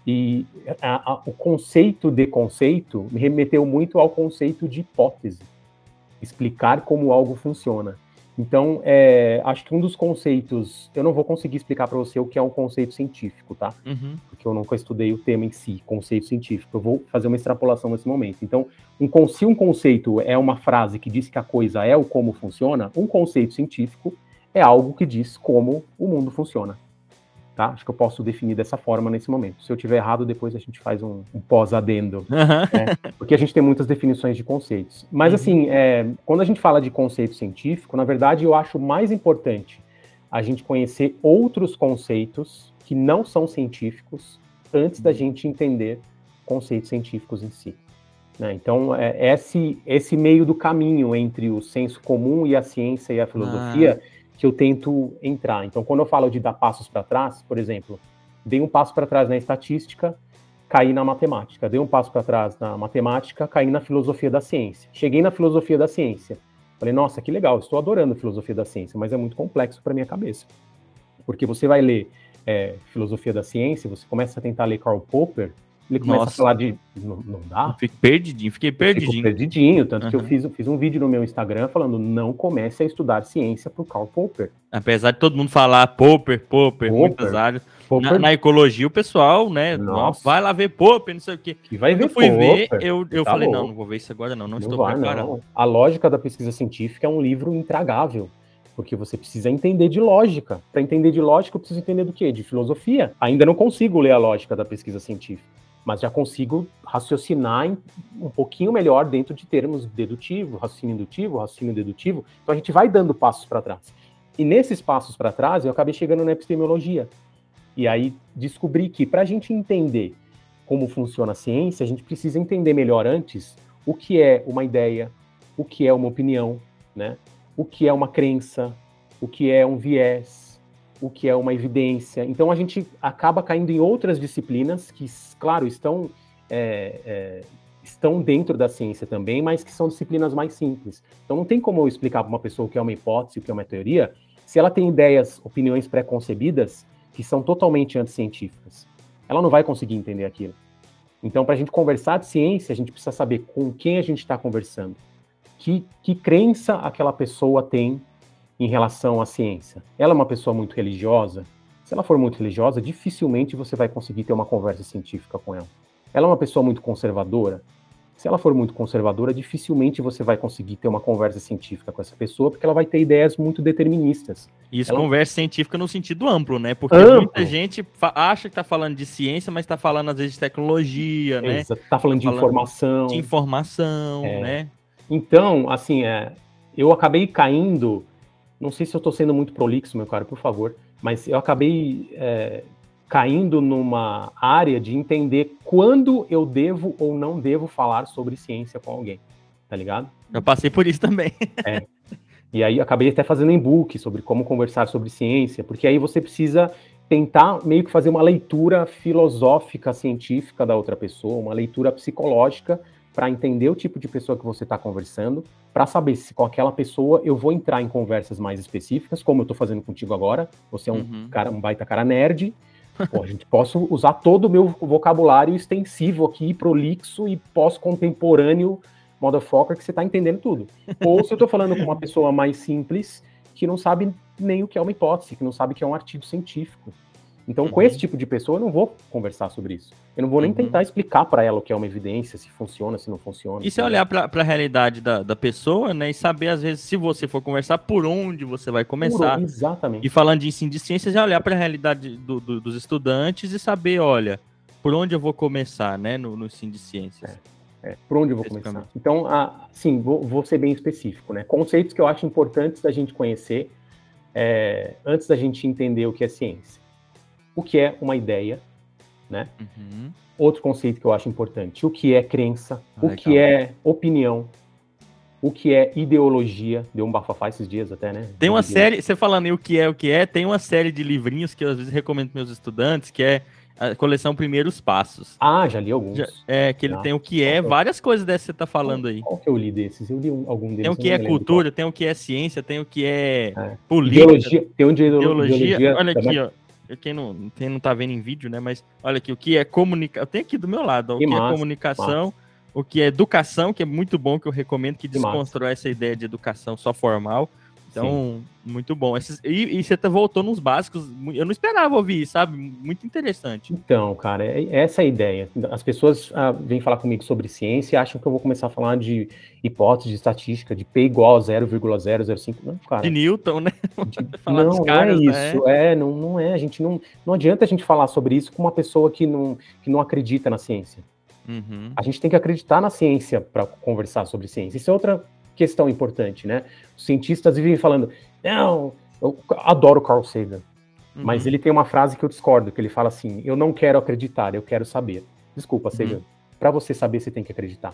e a- a- o conceito de conceito me remeteu muito ao conceito de hipótese, explicar como algo funciona. Então, é, acho que um dos conceitos, eu não vou conseguir explicar para você o que é um conceito científico, tá? Uhum. porque eu nunca estudei o tema em si, conceito científico. Eu vou fazer uma extrapolação nesse momento. Então, um, se um conceito é uma frase que diz que a coisa é ou como funciona, um conceito científico é algo que diz como o mundo funciona. Tá? Acho que eu posso definir dessa forma nesse momento. Se eu tiver errado, depois a gente faz um, um pós-adendo Aham. porque a gente tem muitas definições de conceitos. Mas, assim, é, quando a gente fala de conceito científico, na verdade, eu acho mais importante a gente conhecer outros conceitos que não são científicos antes da gente entender conceitos científicos em si. né? Então, é, esse, esse meio do caminho entre o senso comum e a ciência e a filosofia que eu tento entrar. Então, quando eu falo de dar passos para trás, por exemplo, dei um passo para trás na estatística, caí na matemática. Dei um passo para trás na matemática, caí na filosofia da ciência. Cheguei na filosofia da ciência. Falei, nossa, que legal, estou adorando filosofia da ciência, mas é muito complexo para minha cabeça. Porque você vai ler é, filosofia da ciência, você começa a tentar ler Karl Popper, ele começa Nossa. a falar de. Não, não dá? Fiquei perdidinho, fiquei perdidinho. perdidinho, tanto que eu Uhum. fiz, fiz um vídeo no meu Instagram falando não comece a estudar ciência por Karl Popper. Apesar de todo mundo falar Popper, Popper, Popper. muitas áreas. Popper Na, na ecologia, o pessoal, né? Nossa. Vai lá ver Popper, não sei o quê. que vai Quando ver eu fui ver, Popper. eu, eu Tá falei, não, louco. não vou ver isso agora, não. Não, Não estou vai, preparado. não. A lógica da pesquisa científica é um livro intragável, porque você precisa entender de lógica. Para entender de lógica, eu preciso entender do quê? De filosofia. Ainda não consigo ler a lógica da pesquisa científica, mas já consigo raciocinar um pouquinho melhor dentro de termos dedutivo, raciocínio indutivo, raciocínio dedutivo. Então a gente vai dando passos para trás. E nesses passos para trás, eu acabei chegando na epistemologia. E aí descobri que para a gente entender como funciona a ciência, a gente precisa entender melhor antes o que é uma ideia, o que é uma opinião, né? O que é uma crença, o que é um viés, o que é uma evidência. Então a gente acaba caindo em outras disciplinas que, claro, estão é, é, estão dentro da ciência também, mas que são disciplinas mais simples. Então não tem como eu explicar para uma pessoa o que é uma hipótese, o que é uma teoria, se ela tem ideias, opiniões pré-concebidas que são totalmente anticientíficas. Ela não vai conseguir entender aquilo. Então, para a gente conversar de ciência, a gente precisa saber com quem a gente está conversando. que, que crença aquela pessoa tem em relação à ciência. Ela é uma pessoa muito religiosa? Se ela for muito religiosa, dificilmente você vai conseguir ter uma conversa científica com ela. Ela é uma pessoa muito conservadora? Se ela for muito conservadora, dificilmente você vai conseguir ter uma conversa científica com essa pessoa, porque ela vai ter ideias muito deterministas. Isso, Ela- conversa científica no sentido amplo, né? Porque Amplo. muita gente acha que tá falando de ciência, mas tá falando às vezes de tecnologia, né? Exa- Tá falando de falando informação. De informação, É. né? Então, assim, é, eu acabei caindo. Não sei se eu tô sendo muito prolixo, meu cara, por favor, mas eu acabei é, caindo numa área de entender quando eu devo ou não devo falar sobre ciência com alguém, tá ligado? Eu passei por isso também. E aí acabei até fazendo e-book sobre como conversar sobre ciência, porque aí você precisa tentar meio que fazer uma leitura filosófica, científica da outra pessoa, uma leitura psicológica para entender o tipo de pessoa que você está conversando, para saber se com aquela pessoa eu vou entrar em conversas mais específicas, como eu estou fazendo contigo agora. Você é um Uhum. cara, um baita cara nerd. Pô, a gente posso usar todo o meu vocabulário extensivo aqui, prolixo e pós-contemporâneo, motherfucker, que você tá entendendo tudo. Ou se eu tô falando com uma pessoa mais simples, que não sabe nem o que é uma hipótese, que não sabe o que é um artigo científico. Então, com Uhum. esse tipo de pessoa, eu não vou conversar sobre isso. Eu não vou nem Uhum. tentar explicar para ela o que é uma evidência, se funciona, se não funciona. E se olhar pra, pra realidade da, da pessoa, né? E saber, às vezes, se você for conversar, por onde você vai começar. Puro, Exatamente. E falando de ensino de ciências, é olhar para a realidade do- do- dos estudantes e saber, olha, por onde eu vou começar, né, no, no ensino de ciências. É, por onde eu vou começar? Então, ah, sim, vou, vou ser bem específico, né? Conceitos que eu acho importantes da gente conhecer é, antes da gente entender o que é ciência. O que é uma ideia, né? Uhum. Outro conceito que eu acho importante, o que é crença, Ah, o que é opinião, o que é ideologia, deu um bafafá esses dias até, né? Tem uma série, você falando aí o que é, o que é, tem uma série de livrinhos que eu às vezes recomendo para meus estudantes, que é a coleção Primeiros Passos. Ah, já li alguns. Já- é, que ele Ah, tem o que é, várias coisas dessas que você tá falando aí. Qual que eu li desses? Eu li um- algum deles. Tem o que é cultura, tem o que é ciência, tem o que é, É. política, Ideologia, tem um de ideolo- ideologia. ideologia. Olha aqui, também. ó. Quem não, quem não tá vendo em vídeo, né? Mas olha aqui, o que é comunicação. Tem aqui do meu lado, ó, o Que que é massa, comunicação, o que é educação, que é muito bom, que eu recomendo que Que massa. desconstrói essa ideia de educação só formal. Então, muito bom. Esses- e, e você tá- voltou nos básicos. Eu não esperava ouvir, sabe? Muito interessante. Então, cara, é- essa é a ideia. As pessoas ah, vêm falar comigo sobre ciência e acham que eu vou começar a falar de hipótese de estatística, de P igual a 0,005. Não, cara. De Newton, né? de- [LAUGHS] não, caras, não é né? isso. É, não, não é. A gente não, não adianta a gente falar sobre isso com uma pessoa que não, que não acredita na ciência. Uhum. A gente tem que acreditar na ciência para conversar sobre ciência. Isso é outra questão importante, né? Os cientistas vivem falando, não, eu adoro Carl Sagan. Mas Uhum. ele tem uma frase que eu discordo, que ele fala assim: "Eu não quero acreditar, eu quero saber". Desculpa, Sagan. Uhum. Pra você saber, você tem que acreditar.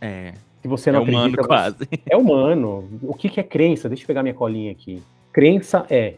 É, Se você é não humano acredita, quase. você- é humano. O que que é crença? Deixa eu pegar minha colinha aqui. Crença é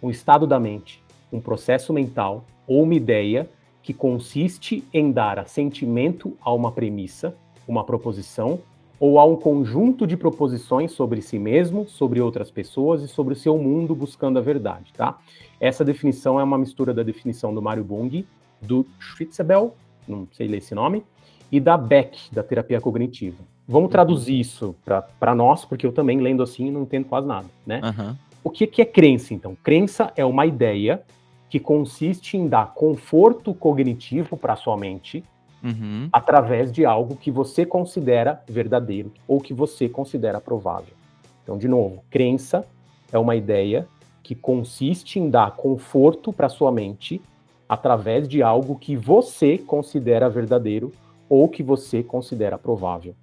um estado da mente, um processo mental ou uma ideia que consiste em dar assentimento a uma premissa, uma proposição ou a um conjunto de proposições sobre si mesmo, sobre outras pessoas e sobre o seu mundo buscando a verdade, tá? Essa definição é uma mistura da definição do Mário Bung, do Schwitzebel, não sei ler esse nome, e da Beck, da terapia cognitiva. Vamos traduzir isso para nós, porque eu também, lendo assim, não entendo quase nada, né? Aham. O que, que é crença, então? Crença é uma ideia que consiste em dar conforto cognitivo para sua mente Uhum. através de algo que você considera verdadeiro ou que você considera provável. Então, de novo, crença é uma ideia que consiste em dar conforto para sua mente através de algo que você considera verdadeiro ou que você considera provável.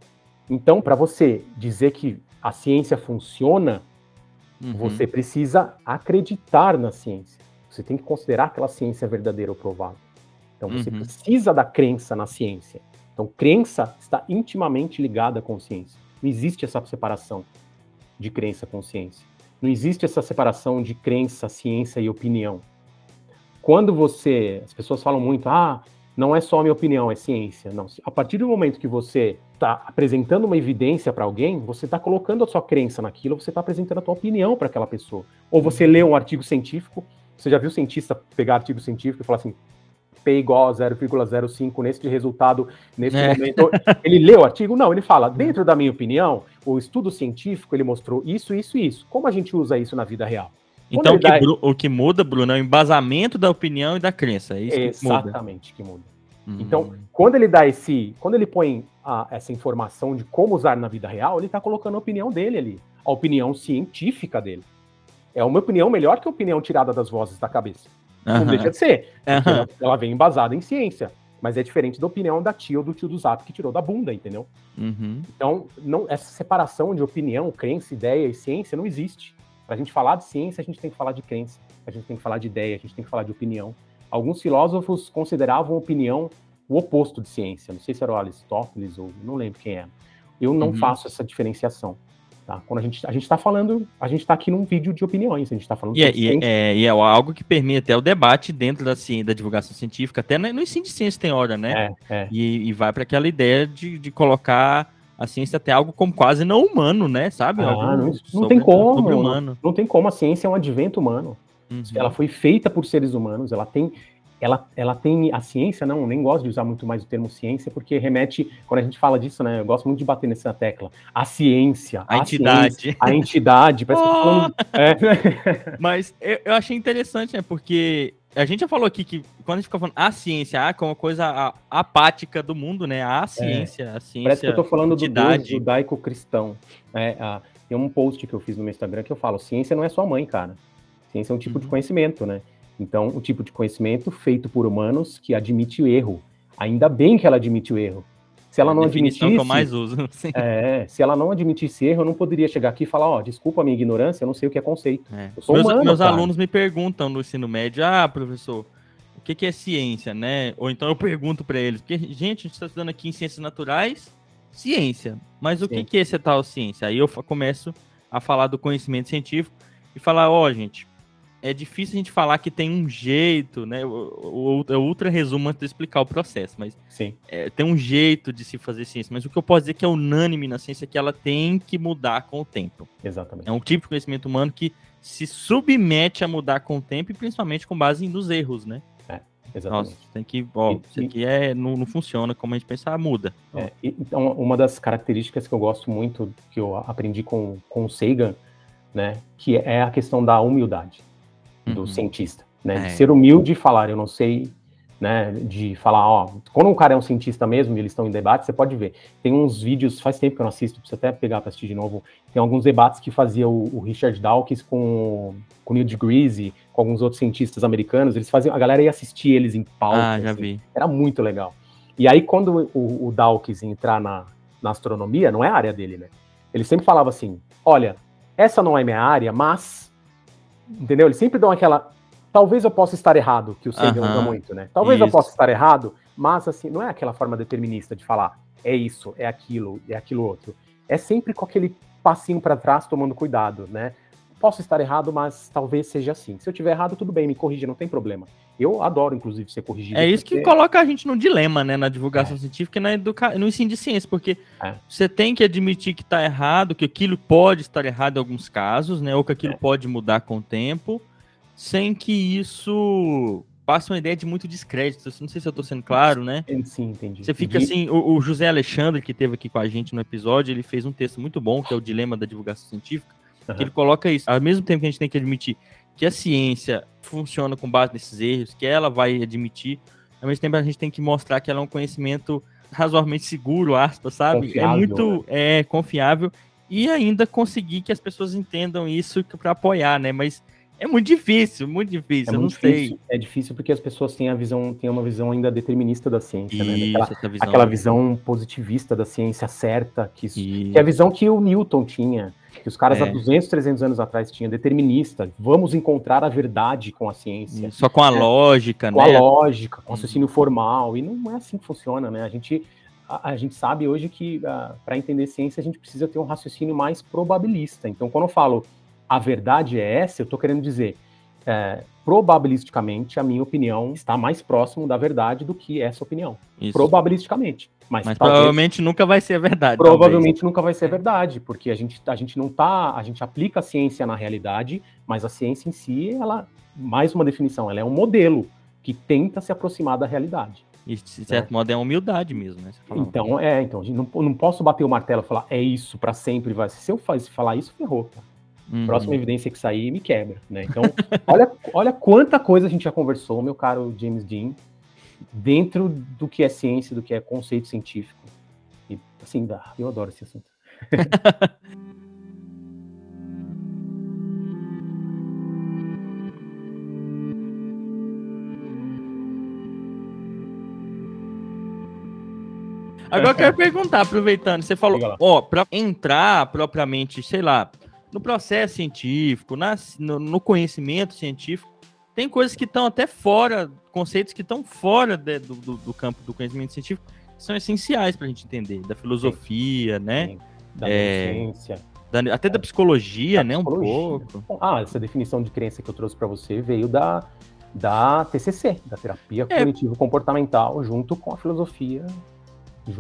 Então, para você dizer que a ciência funciona, Uhum. você precisa acreditar na ciência. Você tem que considerar aquela ciência verdadeira ou provável. Então você Uhum. precisa da crença na ciência. Então crença está intimamente ligada com ciência. Não existe essa separação de crença com ciência. Não existe essa separação de crença, ciência e opinião. Quando você, as pessoas falam muito, ah, não é só a minha opinião, é ciência. Não, a partir do momento que você está apresentando uma evidência para alguém, você está colocando a sua crença naquilo, você está apresentando a tua opinião para aquela pessoa. Ou você lê um artigo científico, você já viu cientista pegar artigo científico e falar assim, P igual a 0,05 nesse resultado, nesse É. momento. [LAUGHS] Ele leu o artigo? Não, ele fala, dentro da minha opinião, o estudo científico, ele mostrou isso, isso e isso. Como a gente usa isso na vida real? Então o ele que, dá- o que muda, Bruno, é o embasamento da opinião e da crença. É isso que muda. Exatamente, que muda. Hum. Então, quando ele dá esse, quando ele põe a- essa informação de como usar na vida real, ele está colocando a opinião dele ali, a opinião científica dele. É uma opinião melhor que a opinião tirada das vozes da cabeça. Não Aham. deixa de ser. Aham. ela, vem embasada em ciência. Mas é diferente da opinião da tia ou do tio do Zap que tirou da bunda, entendeu? Uhum. Então, não, essa separação de opinião, crença, ideia e ciência não existe. Para a gente falar de ciência, a gente tem que falar de crença, a gente tem que falar de ideia, a gente tem que falar de opinião. Alguns filósofos consideravam opinião o oposto de ciência. Não sei se era o Aristóteles ou não lembro quem era. Eu não Uhum. faço essa diferenciação. Tá? Quando a gente a gente está falando, a gente está aqui num vídeo de opiniões, a gente está falando E é, e, ciência. é, e é algo que permeia até o debate dentro da, ciência, da divulgação científica, até no, no ensino de ciência tem hora, né? É, é. E, e vai para aquela ideia de, de colocar a ciência até algo como quase não humano, né? Sabe? Ah, Algo não- não sobre- tem como. sobre-humano. Não tem como, a ciência é um advento humano. Uhum. Ela foi feita por seres humanos, ela tem ela, ela tem a ciência, não, nem gosto de usar muito mais o termo ciência, porque remete, quando a gente fala disso, né, eu gosto muito de bater nessa tecla, a ciência, A entidade. ciência, a entidade, parece que eu tô falando, é, [LAUGHS] Mas eu, eu achei interessante, né? Porque a gente já falou aqui que quando a gente fica falando a ciência, ah, como uma coisa a- apática do mundo, né? A ciência, a ciência. É. parece que eu tô falando do Deus entidade. judaico-cristão, né, a- tem um post que eu fiz no meu Instagram que eu falo, ciência não é sua mãe, cara, ciência é um tipo de Uhum. conhecimento, né, então, um tipo de conhecimento feito por humanos que admite o erro, ainda bem que ela admite o erro, se ela não a definição admitisse... que eu mais uso. [LAUGHS] Sim. É, se ela não admitisse erro, eu não poderia chegar aqui e falar, ó, desculpa a minha ignorância, eu não sei o que é conceito. É. Meus, humano, meus alunos me perguntam no ensino médio, ah, professor, o que, que é ciência, né? Ou então eu pergunto para eles, porque, gente, a gente está estudando aqui em ciências naturais, ciência, mas o que, Sim. que é essa tal ciência? Aí eu começo a falar do conhecimento científico e falar, ó, gente, é difícil a gente falar que tem um jeito, né? O, o, o ultra resumo antes de explicar o processo, mas é, tem um jeito de se fazer ciência, mas o que eu posso dizer que é unânime na ciência é que ela tem que mudar com o tempo. exatamente. É um tipo de conhecimento humano que se submete a mudar com o tempo e principalmente com base nos erros, né? exatamente. Nossa, tem que, ó, isso aqui é, não, não funciona como a gente pensa, muda. É, então, uma das características que eu gosto muito, que eu aprendi com, com o Sagan, né, que é a questão da humildade do Uhum. cientista, né, É. de ser humilde e falar, eu não sei, né, de falar, ó, quando um cara é um cientista mesmo e eles estão em debate, você pode ver, tem uns vídeos, faz tempo que eu não assisto, preciso até pegar para assistir de novo, tem alguns debates que fazia o, o Richard Dawkins com, com o Neil deGrasse, com alguns outros cientistas americanos, eles faziam, a galera ia assistir eles em palco, Ah, já assim, vi. era muito legal. E aí, quando o, o Dawkins entrar na, na astronomia, não é a área dele, né? Ele sempre falava assim: olha, essa não é minha área, mas. Entendeu? Eles sempre dão aquela. Talvez eu possa estar errado, que o Aham, usa muito, né? Talvez eu isso. possa estar errado, mas assim, não é aquela forma determinista de falar é isso, é aquilo, é aquilo outro. É sempre com aquele passinho para trás, tomando cuidado, né? Posso estar errado, mas talvez seja assim. Se eu tiver errado, tudo bem, me corrija, não tem problema. Eu adoro, inclusive, ser corrigido. É isso que porque- coloca a gente num dilema, né, na divulgação científica e na educa... no ensino de ciência, porque É. você tem que admitir que está errado, que aquilo pode estar errado em alguns casos, né, ou que aquilo É. pode mudar com o tempo, sem que isso passe uma ideia de muito descrédito. Não sei se eu estou sendo claro, né? Sim, entendi. Você fica assim, o, o José Alexandre, que esteve aqui com a gente no episódio, ele fez um texto muito bom, que é o Dilema da Divulgação Científica, Aham. que ele coloca isso. Ao mesmo tempo que a gente tem que admitir que a ciência funciona com base nesses erros, que ela vai admitir, ao mesmo tempo a gente tem que mostrar que ela é um conhecimento razoavelmente seguro, aspas, sabe? Confiável, é muito é, confiável e ainda conseguir que as pessoas entendam isso para apoiar, né? Mas é muito difícil, muito difícil, É eu muito não sei. difícil. É difícil porque as pessoas têm a visão, têm uma visão ainda determinista da ciência, né? Isso, Daquela- essa visão. aquela visão positivista da ciência certa, que, Isso. que é a visão que o Newton tinha, que os caras É. há 200, 300 anos atrás tinham, determinista. Vamos encontrar a verdade com a ciência. Só com a lógica, com né? a lógica, com o raciocínio formal, e não é assim que funciona, né? A gente, a, a gente sabe hoje que para entender ciência a gente precisa ter um raciocínio mais probabilista. Então, quando eu falo a verdade é essa, eu estou querendo dizer, é, probabilisticamente, a minha opinião está mais próximo da verdade do que essa opinião. Isso. Probabilisticamente. Mas, Mas talvez- provavelmente nunca vai ser verdade. provavelmente nunca vai ser verdade, porque a gente, a gente não tá, a gente aplica a ciência na realidade, mas a ciência em si, ela, mais uma definição, ela é um modelo, que tenta se aproximar da realidade. E, de certo modo, é humildade mesmo, né? Então, é, então, não, não posso bater o martelo e falar, é isso, para sempre vai. Se eu faz, falar isso, ferrou, cara. uhum. Próxima evidência que sair me quebra, né? Então, [LAUGHS] olha, olha quanta coisa a gente já conversou, meu caro James Dean, dentro do que é ciência, do que é conceito científico. E, assim, eu adoro esse assunto. [LAUGHS] Agora eu quero perguntar, aproveitando, você falou, ó, para entrar propriamente, sei lá, no processo científico, na- no, no conhecimento científico, tem coisas que estão até fora, conceitos que estão fora de- do, do- do campo do conhecimento científico, que são essenciais para a gente entender, da filosofia, né? Sim. Da É, ciência. Da- até da psicologia, Da né? Um psicologia. pouco. Bom, Ah, essa definição de crença que eu trouxe para você veio da, da TCC, da terapia É. cognitivo-comportamental, junto com a filosofia.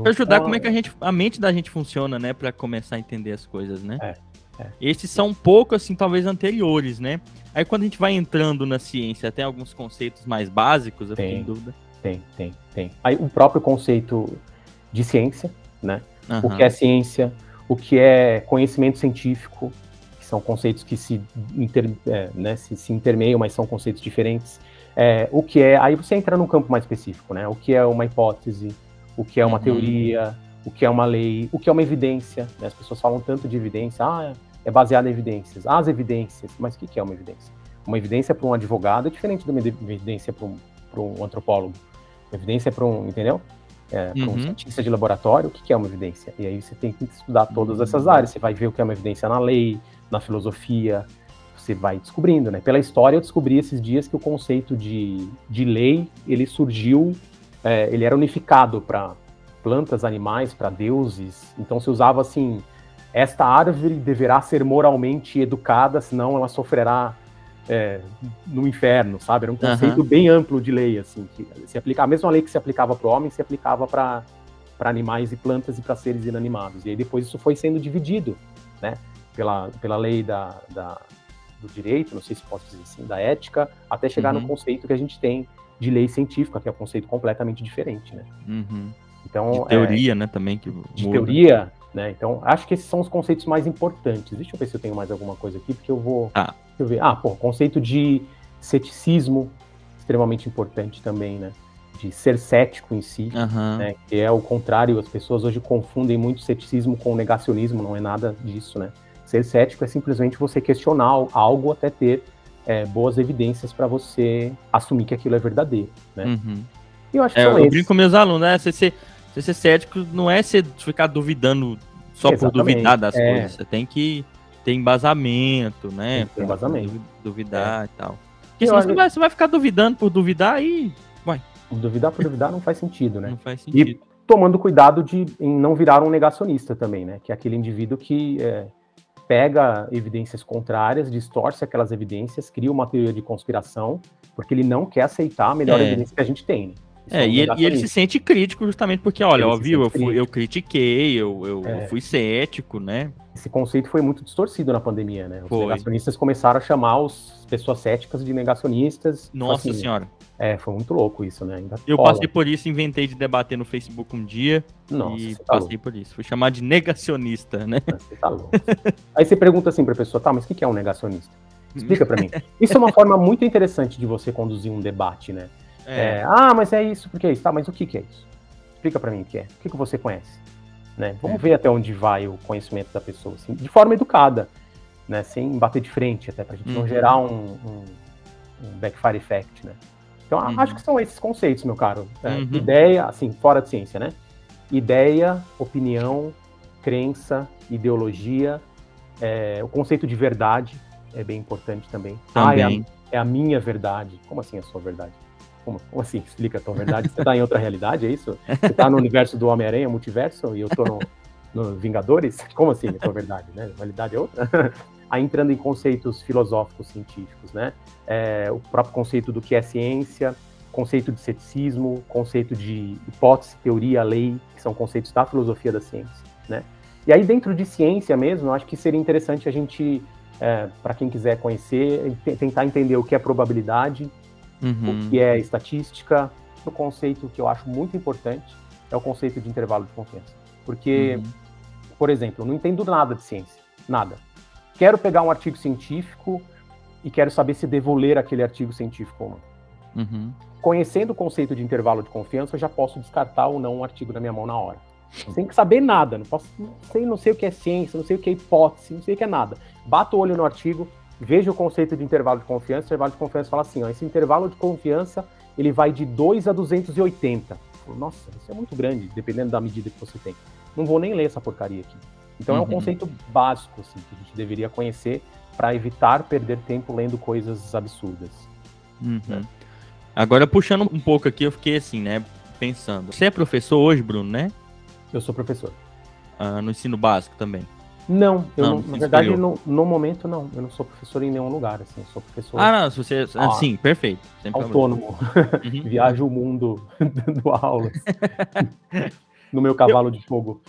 Pra ajudar com como é que a gente, a mente da gente funciona, né? Pra começar a entender as coisas, né? É, é. Esses são um pouco, assim, talvez anteriores, né? Aí quando a gente vai entrando na ciência, tem alguns conceitos mais básicos, eu Tem. em dúvida. Tem, tem, tem. Aí o próprio conceito de ciência, né? O Aham. que é ciência, o que é conhecimento científico, que são conceitos que se, inter, é, né, se, se intermeiam, mas são conceitos diferentes. É, o que é, aí você entra num campo mais específico, né? O que é uma hipótese, o que é uma Uhum. teoria, o que é uma lei, o que é uma evidência. né? As pessoas falam tanto de evidência, ah, é baseado em evidências. As evidências, mas o que é uma evidência? Uma evidência para um advogado é diferente de uma evidência para um, um antropólogo. Uma evidência para um, entendeu? É, para um Uhum. cientista de laboratório, o que é uma evidência? E aí você tem que estudar todas essas Uhum. áreas. Você vai ver o que é uma evidência na lei, na filosofia, você vai descobrindo, né? Pela história, eu descobri esses dias que o conceito de, de lei, ele surgiu, é, ele era unificado para plantas, animais, para deuses. Então se usava assim, esta árvore deverá ser moralmente educada, senão ela sofrerá é, no inferno, sabe? Era um conceito bem amplo de lei, assim, que se aplica, a mesma lei que se aplicava para o homem se aplicava para para animais e plantas e para seres inanimados. E aí depois isso foi sendo dividido, né? Pela, pela lei da, da- do direito, não sei se posso dizer assim, da ética, até chegar Uhum. no conceito que a gente tem de lei científica, que é um conceito completamente diferente, né? Uhum. Então, De é, teoria, né, também. Que de muda. teoria, né? Então, acho que esses são os conceitos mais importantes. Deixa eu ver se eu tenho mais alguma coisa aqui, porque eu vou. Tá. Deixa eu ver. Ah, pô, conceito de ceticismo, extremamente importante também, né? De ser cético em si, Aham. né? Que é o contrário, as pessoas hoje confundem muito ceticismo com negacionismo, não é nada disso, né? Ser cético é simplesmente você questionar algo até ter é, boas evidências para você assumir que aquilo é verdadeiro, né? Uhum. E eu acho que É, são eu esses. brinco com meus alunos, né? Você ser, você ser cético não é você ficar duvidando só por Exatamente, duvidar das é. coisas. Você tem que ter embasamento, né? Tem embasamento. duvi- Duvidar e tal. Porque senão você vai, você vai ficar duvidando por duvidar e Duvidar por duvidar não faz sentido, né? não faz sentido. tomando cuidado de em não virar um negacionista também, né? Que é aquele indivíduo que é, pega evidências contrárias, distorce aquelas evidências, cria uma teoria de conspiração, porque ele não quer aceitar a melhor É. evidência que a gente tem. É, e ele, e ele se sente crítico justamente porque, olha, Ele ó, viu, eu, fui, eu critiquei, eu, eu, eu É. fui cético, né? Esse conceito foi muito distorcido na pandemia, né? Os Foi. negacionistas começaram a chamar as pessoas céticas de negacionistas. Tipo Nossa assim, senhora. É, foi muito louco isso, né? Ainda Eu cola. passei por isso, inventei de debater no Facebook um dia Nossa, e tá passei por isso. Fui chamado de negacionista, né? louco. Você tá louco. Aí você pergunta assim pra pessoa, tá, mas o que que é um negacionista? Explica pra mim. [LAUGHS] Isso é uma forma muito interessante de você conduzir um debate, né? É, ah, mas é isso, porque é isso. Tá, mas o que, que é isso? Explica pra mim o que é. O que, que você conhece? Né? Vamos É. ver até onde vai o conhecimento da pessoa, assim, de forma educada, né? Sem bater de frente, até pra gente não Uhum. gerar um, um, um backfire effect, né? Então, a- Uhum. acho que são esses conceitos, meu caro. É, Uhum. Ideia, assim, fora de ciência, né? Ideia, opinião, crença, ideologia, é, o conceito de verdade é bem importante também. Ah, é a- Também. é a minha verdade. Como assim a sua verdade? Como, como assim? Explica a tua verdade. Você tá em outra realidade, é isso? Você tá no universo do Homem-Aranha, multiverso, e eu tô no, no Vingadores? Como assim a tua verdade, né? A realidade é outra? Aí entrando em conceitos filosóficos científicos, né? É, o próprio conceito do que é ciência, conceito de ceticismo, conceito de hipótese, teoria, lei, que são conceitos da filosofia da ciência, né? E aí dentro de ciência mesmo, eu acho que seria interessante a gente, para quem quiser conhecer, te- tentar entender o que é probabilidade, Uhum. o que é estatística. O conceito que eu acho muito importante é o conceito de intervalo de confiança. Porque, Uhum. por exemplo, eu não entendo nada de ciência, nada. Quero pegar um artigo científico e quero saber se devo ler aquele artigo científico ou não. Uhum. Conhecendo o conceito de intervalo de confiança, eu já posso descartar ou não um artigo na minha mão na hora. Sem que saber nada, não posso, não sei, não sei o que é ciência, não sei o que é hipótese, não sei o que é nada. Bato o olho no artigo, vejo o conceito de intervalo de confiança, o intervalo de confiança fala assim, ó, esse intervalo de confiança, ele vai de 2 a 280. Falo, Nossa, isso é muito grande, dependendo da medida que você tem. Não vou nem ler essa porcaria aqui. Então é um Uhum. conceito básico assim, que a gente deveria conhecer para evitar perder tempo lendo coisas absurdas. Uhum. Agora, puxando um pouco aqui, eu fiquei assim, né? Pensando. Você é professor hoje, Bruno, né? Eu sou professor. Ah, no ensino básico também. Não, eu Não, não- na verdade, no, no momento não. Eu não sou professor em nenhum lugar, assim. Eu sou professor Ah, não, se você. Ah, sim, perfeito. Sem problema. autônomo. Uhum. [LAUGHS] Viajo o mundo [LAUGHS] dando aulas. no meu cavalo de fogo.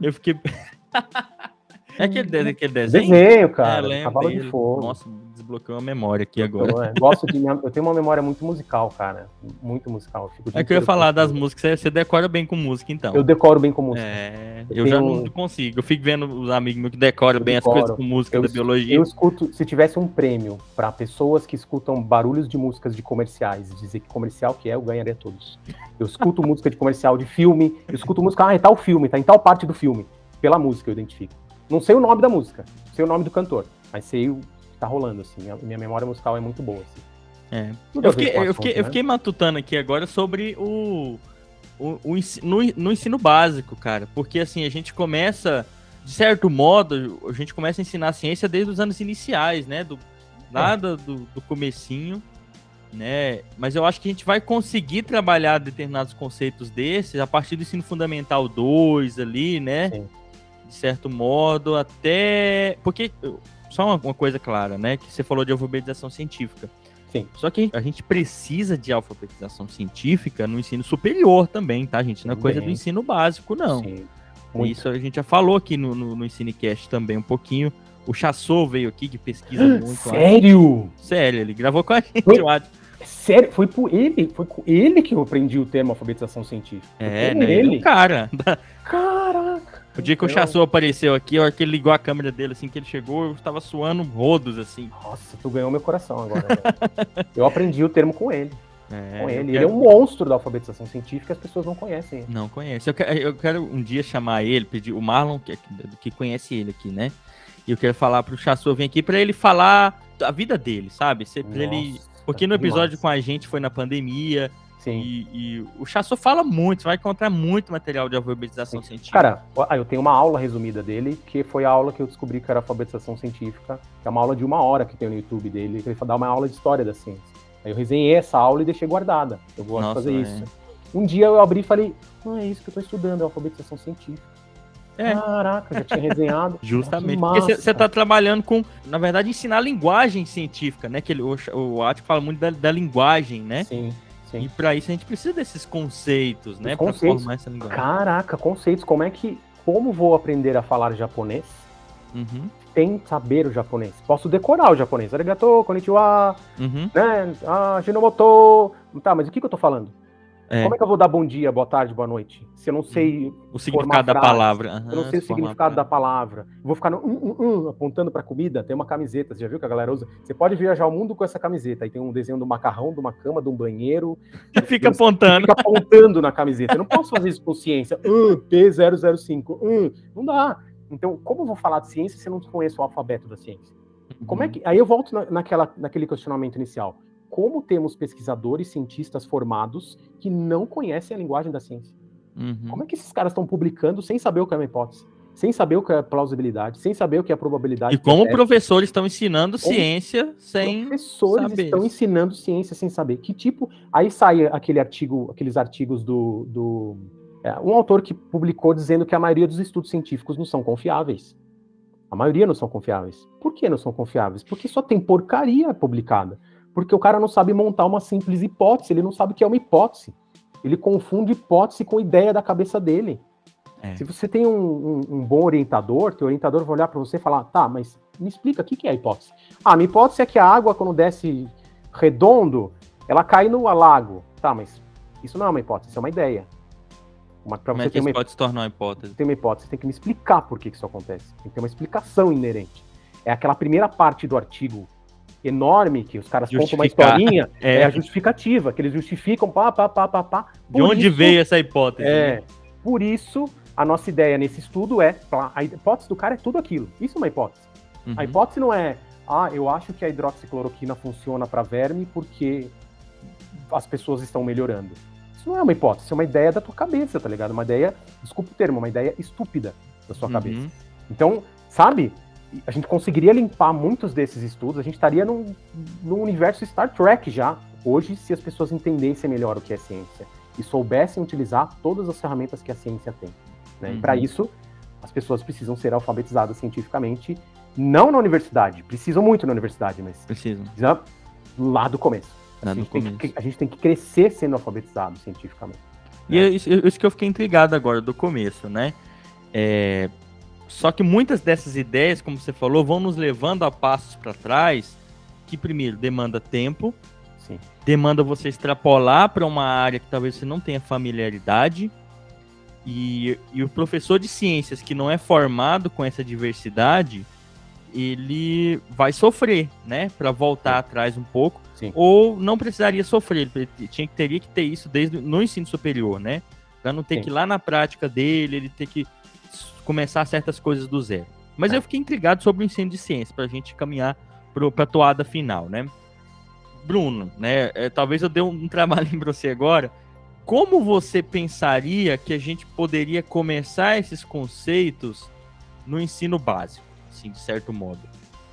Eu fiquei. [LAUGHS] é aquele, de- aquele desenho? Desenho, cara. É, cavalo dele. de fogo. Nossa, desbloqueou a memória aqui agora. Eu, é, gosto de eu tenho uma memória muito musical, cara. Muito musical. É que eu ia falar das músicas, você- decora bem com música, então. Eu decoro bem com música. É, Eu eu já tenho- não consigo. Eu fico vendo os amigos meus que decoram Eu bem as decoro. coisas com música Eu, da biologia. eu escuto, se tivesse um prêmio para pessoas que escutam barulhos de músicas de comerciais, dizer que comercial que é, eu ganharia todos. Eu escuto [LAUGHS] música de comercial de filme, eu escuto música, ah, é tal filme, tá em tal parte do filme. Pela música eu identifico. Não sei o nome da música, sei o nome do cantor, mas sei o tá rolando, assim. A minha memória musical é muito boa, assim. É. A Eu fiquei, eu, fiquei, assunto, eu né? fiquei matutando aqui agora sobre o, o, o ensi- no, no ensino básico, cara. Porque assim, a gente começa, de certo modo, a gente começa a ensinar ciência desde os anos iniciais, né? Do, nada do, do comecinho, né? Mas eu acho que a gente vai conseguir trabalhar determinados conceitos desses a partir do ensino fundamental 2 ali, né? Sim. De certo modo, até. Porque. Só uma, uma coisa clara, né? Que você falou de alfabetização científica. Sim. Só que a gente precisa de alfabetização científica no ensino superior também, tá, gente? Não é coisa do ensino básico, não. Sim. Muito. Isso a gente já falou aqui no, no, no Ensinecast também um pouquinho. O Chassou veio aqui, que pesquisa muito. eu acho. Sério? Sério, ele gravou com a gente, Foi? eu acho. Sério? Foi por ele? Foi com ele que eu aprendi o termo alfabetização científica. É, né? Ele é Ele? o cara. Caraca! O dia que o Então- Chassou apareceu aqui, a hora que ele ligou a câmera dele, assim, que ele chegou, eu tava suando rodos, assim. Nossa, tu ganhou meu coração agora. velho. [LAUGHS] eu aprendi o termo com ele. É, com ele. quero- Ele é um monstro da alfabetização científica, as pessoas não conhecem ele. Não conhece. Eu quero, eu quero um dia chamar ele, pedir o Marlon, que, que conhece ele aqui, né? E eu quero falar pro Chassou vir aqui pra ele falar da vida dele, sabe? Pra ele... Nossa, Porque no episódio demais. com a gente foi na pandemia Sim. e, e o Chassou fala muito, você vai encontrar muito material de alfabetização científica. Cara, ah, eu tenho uma aula resumida dele, que foi a aula que eu descobri que era alfabetização científica, que é uma aula de uma hora que tem no YouTube dele, que ele dá uma aula de história da ciência. Aí eu resenhei essa aula e deixei guardada. Eu gosto Nossa, de fazer é. isso. Um dia eu abri e falei, não é isso que eu tô estudando, é alfabetização científica. É. Caraca, já tinha resenhado. [LAUGHS] Justamente. Que Porque você está trabalhando com, na verdade, ensinar linguagem científica, né? Que ele, o, o fala muito da, da linguagem, né? Sim, sim. E para isso a gente precisa desses conceitos, né? Para conceitos. formar essa linguagem. Caraca, conceitos. Como é que. Como vou aprender a falar japonês Uhum, sem saber o japonês? Posso decorar o japonês. Arigato, konnichiwa, uhum. né? Ah, shinomoto. Tá, mas o que, que eu tô falando? É, Como é que eu vou dar bom dia, boa tarde, boa noite? Se eu não sei, o significado da palavra. eu aham, não sei o significado da palavra. Eu vou ficar no hum, hum, hum, apontando pra comida. Tem uma camiseta, você já viu que a galera usa? Você pode viajar o mundo com essa camiseta. Aí tem um desenho do macarrão, de uma cama, de um banheiro. [LAUGHS] Fica Você apontando. Fica apontando na camiseta. Eu não posso fazer isso com ciência. Hum, P005. Hum, não dá. Então, como eu vou falar de ciência se eu não conheço o alfabeto da ciência? Como é que. Aí eu volto na- naquela, naquele questionamento inicial. Como temos pesquisadores, cientistas formados que não conhecem a linguagem da ciência? Uhum. Como é que esses caras estão publicando sem saber o que é uma hipótese? Sem saber o que é plausibilidade, sem saber o que é probabilidade. E como é, professores estão ensinando ciência sem. professores saber estão ensinando ciência sem saber que tipo. Aí sai aquele artigo, aqueles artigos do, do é, um autor que publicou dizendo que a maioria dos estudos científicos não são confiáveis. A maioria não são confiáveis. Por que não são confiáveis? Porque só tem porcaria publicada. Porque o cara não sabe montar uma simples hipótese, ele não sabe o que é uma hipótese. Ele confunde hipótese com ideia da cabeça dele. É. Se você tem um, um- um bom orientador, teu orientador vai olhar para você e falar, tá, mas me explica o que, que é a hipótese. Ah, minha hipótese é que a água, quando desce redondo, ela cai no lago. Tá, mas isso não é uma hipótese, isso é uma ideia. Uma, pra Como você é que isso uma, pode se tornar uma hipótese? ter uma hipótese, tem que me explicar por que que isso acontece. Tem que ter uma explicação inerente. É aquela primeira parte do artigo enorme que os caras contam uma Justificar. historinha, [LAUGHS] é. É. a justificativa, que eles justificam, pá, pá, pá, pá, pá. De onde isso- veio essa hipótese? É, por isso, a nossa ideia nesse estudo é, a hipótese do cara é tudo aquilo. Isso é uma hipótese. Uhum. A hipótese não é, ah, eu acho que a hidroxicloroquina funciona para verme porque as pessoas estão melhorando. Isso não é uma hipótese, é uma ideia da tua cabeça, tá ligado? Uma ideia, desculpa o termo, uma ideia estúpida da sua Uhum. cabeça. Então, sabe, a gente conseguiria limpar muitos desses estudos, a gente estaria num, num universo Star Trek já, hoje, se as pessoas entendessem melhor o que é ciência e soubessem utilizar todas as ferramentas que a ciência tem. Né? E Uhum. para isso, as pessoas precisam ser alfabetizadas cientificamente, não na universidade, precisam muito na universidade, mas Preciso. precisa lá do começo. Lá a, gente começo. que, a gente tem que crescer sendo alfabetizado cientificamente. E é isso, isso que eu fiquei intrigado agora do começo, né? É, Só que muitas dessas ideias, como você falou, vão nos levando a passos para trás, que primeiro demanda tempo, Sim. demanda você extrapolar para uma área que talvez você não tenha familiaridade. E, e o professor de ciências que não é formado com essa diversidade, ele vai sofrer, né? Para voltar atrás um pouco. Sim. Ou não precisaria sofrer, ele tinha, teria que ter isso desde no ensino superior, né? Para não ter Sim. que ir lá na prática dele, ele ter que começar certas coisas do zero. Mas É. eu fiquei intrigado sobre o ensino de ciência, para a gente caminhar para a toada final, né? Bruno, né? é, talvez eu dê um, um trabalho [LAUGHS] em você agora. Como você pensaria que a gente poderia começar esses conceitos no ensino básico, assim, de certo modo?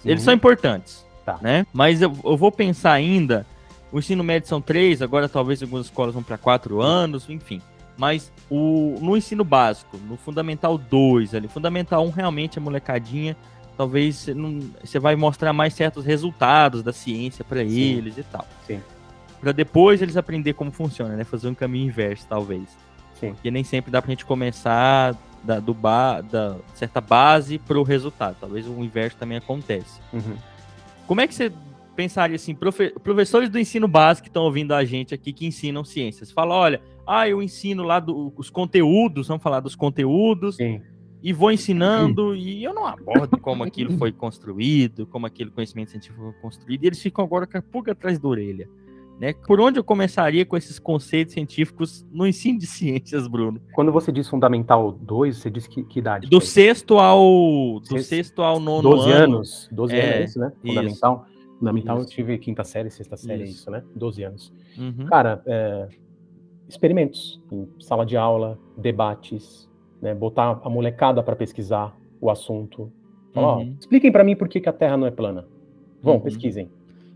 Eles Uhum. são importantes, Tá. né? Mas eu, eu vou pensar ainda. O ensino médio são três, agora talvez algumas escolas vão para quatro anos, enfim. Mas o, no ensino básico, no Fundamental 2, ali, Fundamental 1, realmente a molecadinha, talvez você vai mostrar mais certos resultados da ciência para eles e tal. Sim. Para depois eles aprender como funciona, né? Fazer um caminho inverso, talvez. Sim. Porque nem sempre dá pra gente começar da, do ba, da certa base pro resultado. Talvez o inverso também acontece. Uhum. Como é que você pensaria assim, profe- professores do ensino básico que estão ouvindo a gente aqui que ensinam ciências? Fala, olha, ah, eu ensino lá do- os conteúdos, vamos falar dos conteúdos, Sim. e vou ensinando, e eu não abordo como aquilo foi [LAUGHS] construído, como aquele conhecimento científico foi construído, e eles ficam agora com a pulga atrás da orelha. Né? Por onde eu começaria com esses conceitos científicos no ensino de ciências, Bruno? Quando você diz Fundamental 2, você diz que, que idade? Do é? sexto ao do Sexto- ao nono 12 ano. anos. 12 É, anos, é isso, né? isso. Fundamental. Fundamental eu Isso. tive quinta série, sexta série, é Isso. isso, né? 12 anos. Uhum. Cara, é, experimentos em sala de aula, debates, né? Botar a molecada para pesquisar o assunto. Falar, Uhum. expliquem para mim por que, que a Terra não é plana. Vão, Uhum. pesquisem.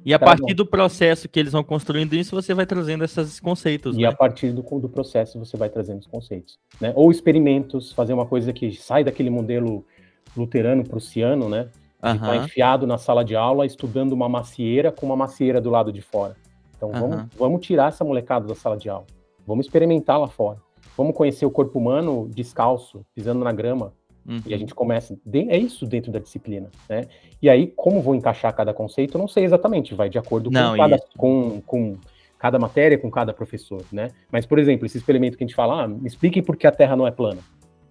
E a Tá partir do processo que eles vão construindo isso, você vai trazendo esses conceitos. E né? a partir do, do processo você vai trazendo os conceitos. Né? Ou experimentos, fazer uma coisa que sai daquele modelo luterano prussiano, né? Aham. enfiado na sala de aula estudando uma macieira com uma macieira do lado de fora. Então vamos, vamos tirar essa molecada da sala de aula. Vamos experimentar lá fora. Vamos conhecer o corpo humano descalço, pisando na grama. Uhum. E a gente começa. É isso dentro da disciplina. Né? E aí, como vou encaixar cada conceito, eu não sei exatamente. Vai de acordo com, Não, cada, com, com cada matéria, com cada professor. Né? Mas, por exemplo, esse experimento que a gente fala, ah, me explique por que a Terra não é plana.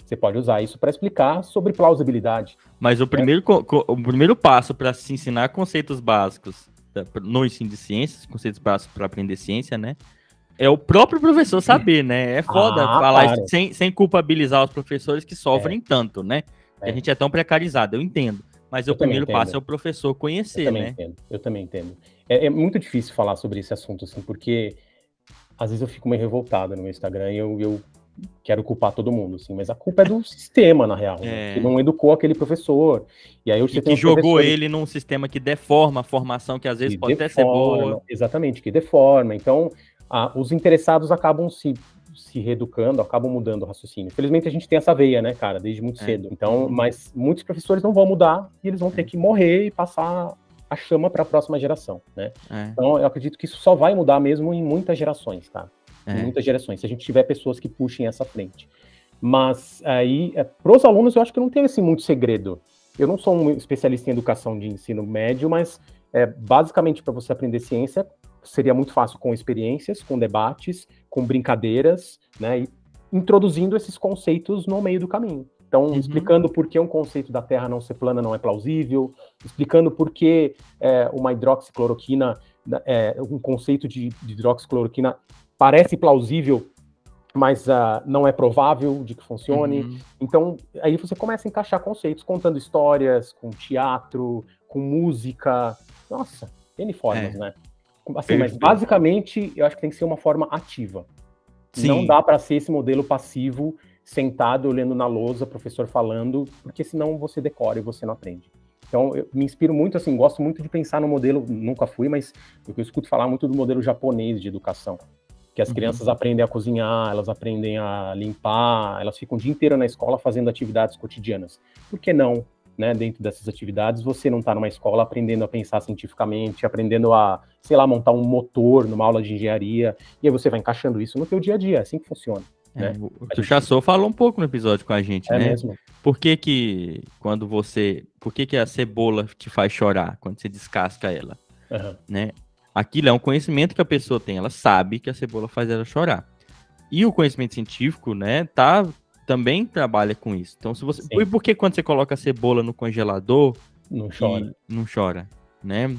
Você pode usar isso para explicar sobre plausibilidade. Mas o primeiro, co- co- o primeiro passo para se ensinar conceitos básicos no ensino de ciências, conceitos básicos para aprender ciência, né? É o próprio professor saber, né? É foda Ah, falar claro. isso sem, sem culpabilizar os professores que sofrem tanto, né? É. A gente é tão precarizado, eu entendo. Mas Eu o primeiro também passo entendo. é o professor Eu conhecer, também né? entendo. Eu também entendo. É, é muito difícil falar sobre esse assunto, assim, porque às vezes eu fico meio revoltado no meu Instagram e eu, eu quero culpar todo mundo, assim, mas a culpa é do [LAUGHS] sistema, na real, né? É. que não educou aquele professor. E aí você E que jogou ele num sistema que deforma a formação, que às vezes que pode até ser deforma, boa. Exatamente, que deforma. Então, a- os interessados acabam se, se reeducando, acabam mudando o raciocínio. Infelizmente, a gente tem essa veia, né, cara, desde muito É. cedo. Então, mas muitos professores não vão mudar e eles vão ter que morrer e passar a chama para a próxima geração, né? É, Então, eu acredito que isso só vai mudar mesmo em muitas gerações, tá? Em é. muitas gerações, se a gente tiver pessoas que puxem essa frente. Mas aí, é, para os alunos, eu acho que não tem assim muito segredo. Eu não sou um especialista em educação de ensino médio, mas é, basicamente para você aprender ciência, seria muito fácil com experiências, com debates, com brincadeiras, né? E introduzindo esses conceitos no meio do caminho. Então, Uhum. explicando por que um conceito da Terra não ser plana não é plausível, explicando por que é, uma hidroxicloroquina, é, um conceito de, de hidroxicloroquina parece plausível, mas ah, não é provável de que funcione. Uhum. Então, aí você começa a encaixar conceitos, contando histórias, com teatro, com música. Nossa, N formas, É. né? Assim, mas basicamente, eu acho que tem que ser uma forma ativa. Sim. Não dá para ser esse modelo passivo, sentado, olhando na lousa, professor falando, porque senão você decora e você não aprende. Então, eu me inspiro muito, assim, gosto muito de pensar no modelo, nunca fui, mas eu escuto falar muito do modelo japonês de educação. Que as Uhum. crianças aprendem a cozinhar, elas aprendem a limpar, elas ficam o dia inteiro na escola fazendo atividades cotidianas. Por que não, né, dentro dessas atividades, você não está numa escola aprendendo a pensar cientificamente, aprendendo a, sei lá, montar um motor numa aula de engenharia, e aí você vai encaixando isso no teu dia a dia, é assim que funciona. É, né? o A o gente- Chassou falou um pouco no episódio com a gente, É né? mesmo. Por que que quando você, por que que a cebola te faz chorar quando você descasca ela, Aham. né? Aquilo é um conhecimento que a pessoa tem, ela sabe que a cebola faz ela chorar. E o conhecimento científico, né, tá também trabalha com isso. Então, se você, Sim. e por que quando você coloca a cebola no congelador, Não chora. não chora, né?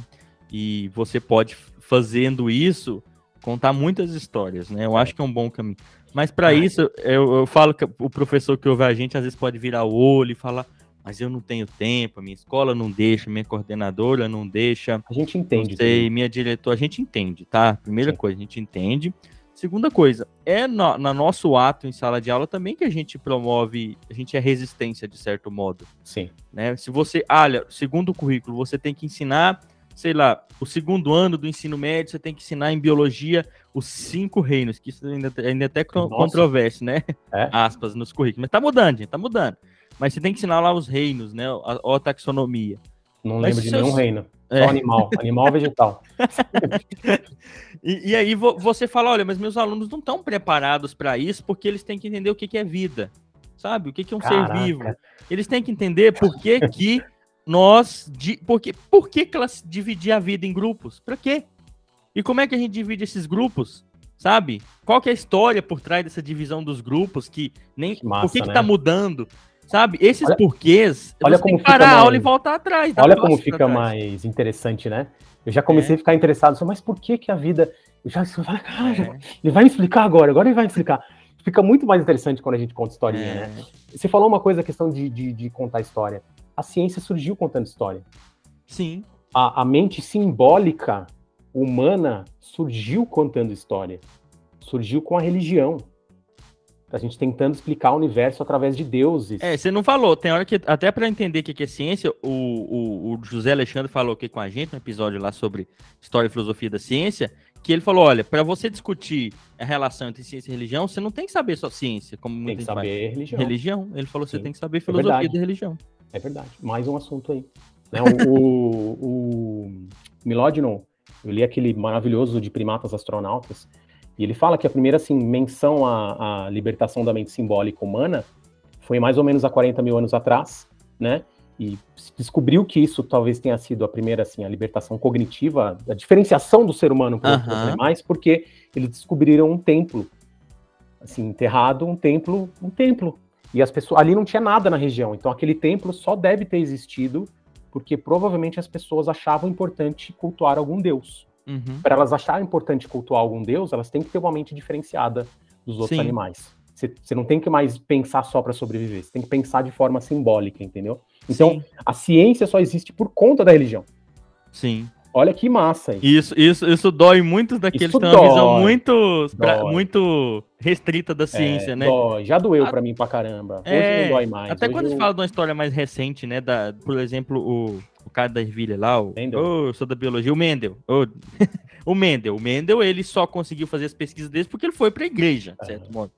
E você pode, fazendo isso, contar muitas histórias, né? Eu acho que é um bom caminho. Mas para isso, eu, eu falo que o professor que ouve a gente às vezes pode virar o olho e falar, mas eu não tenho tempo, a minha escola não deixa, minha coordenadora não deixa, A gente não entende. sei, tudo. minha diretora, a gente entende, tá? Primeira Sim. coisa, a gente entende. Segunda coisa, é no, na nosso ato em sala de aula também que a gente promove, a gente é resistência de certo modo Sim. né? Se você, olha, segundo o currículo, você tem que ensinar, sei lá, o segundo ano do ensino médio, você tem que ensinar em biologia os cinco reinos, que isso ainda, ainda é até Nossa. controverso, né? É. [LAUGHS] Aspas nos currículos. Mas tá mudando, gente, tá mudando. Mas você tem que ensinar lá os reinos, né? A, a taxonomia. Não Mas lembro de eu- nenhum reino. É. Só animal. Animal ou vegetal. [LAUGHS] E, e aí vo- você fala, olha, mas meus alunos não estão preparados para isso porque eles têm que entender o que, que é vida, sabe? O que, que é um Caraca. ser vivo. Eles têm que entender por que, que nós, di, por, que, por que class- dividir a vida em grupos? Para quê? E como é que a gente divide esses grupos? Sabe? Qual que é a história por trás dessa divisão dos grupos que nem Que massa, por que, que né? tá mudando? Sabe? Esses Olha- porquês, olha você tem como que parar fica a aula mais- e voltar atrás. Olha como fica mais interessante, né? Eu já É. comecei a ficar interessado, mas por que que a vida... Eu já falei, É, ele vai me explicar agora, agora ele vai me explicar. Fica muito mais interessante quando a gente conta historinha, é. né? Você falou uma coisa, a questão de, de, de contar história. A ciência surgiu contando história. Sim. A, a mente simbólica humana surgiu contando história. Surgiu com a religião. A gente tentando explicar o universo através de deuses. É, você não falou. Tem hora que, até para entender o que é ciência, o, o, o José Alexandre falou aqui com a gente no episódio lá sobre história e filosofia da ciência, que ele falou: olha, para você discutir a relação entre ciência e religião, você não tem que saber só ciência, como Tem que saber religião. Religião. Ele falou: você Sim. tem que saber filosofia verdade. da religião. É verdade. Mais um assunto aí. Né, o, o, o Milodino, eu li aquele maravilhoso de primatas astronautas, e ele fala que a primeira assim, menção à, à libertação da mente simbólica humana foi mais ou menos há 40 mil anos atrás, né? E se descobriu que isso talvez tenha sido a primeira, assim, a libertação cognitiva, a diferenciação do ser humano para Aham. animais, porque eles descobriram um templo, assim, enterrado, um templo, um templo. E as pessoas ali não tinha nada na região, então aquele templo só deve ter existido porque provavelmente as pessoas achavam importante cultuar algum deus. Uhum. Para elas acharem importante cultuar algum deus, elas têm que ter uma mente diferenciada dos outros Sim. animais. Você não tem que mais pensar só para sobreviver, você tem que pensar de forma simbólica, entendeu? Então, Sim, a ciência só existe por conta da religião. sim. Olha que massa isso. Isso, isso, dói muito daqueles que têm uma visão muito, pra- muito restrita da ciência, É, né? dói. Já doeu para mim pra caramba. Hoje É, não dói mais. Até Hoje quando se eu- fala de uma história mais recente, né? Da, por exemplo, o cara da ervilha lá, o. Mendel. Ô, eu sou da biologia, o Mendel. Ô, [LAUGHS] o Mendel. O Mendel, ele só conseguiu fazer as pesquisas dele porque ele foi pra igreja, de certo modo.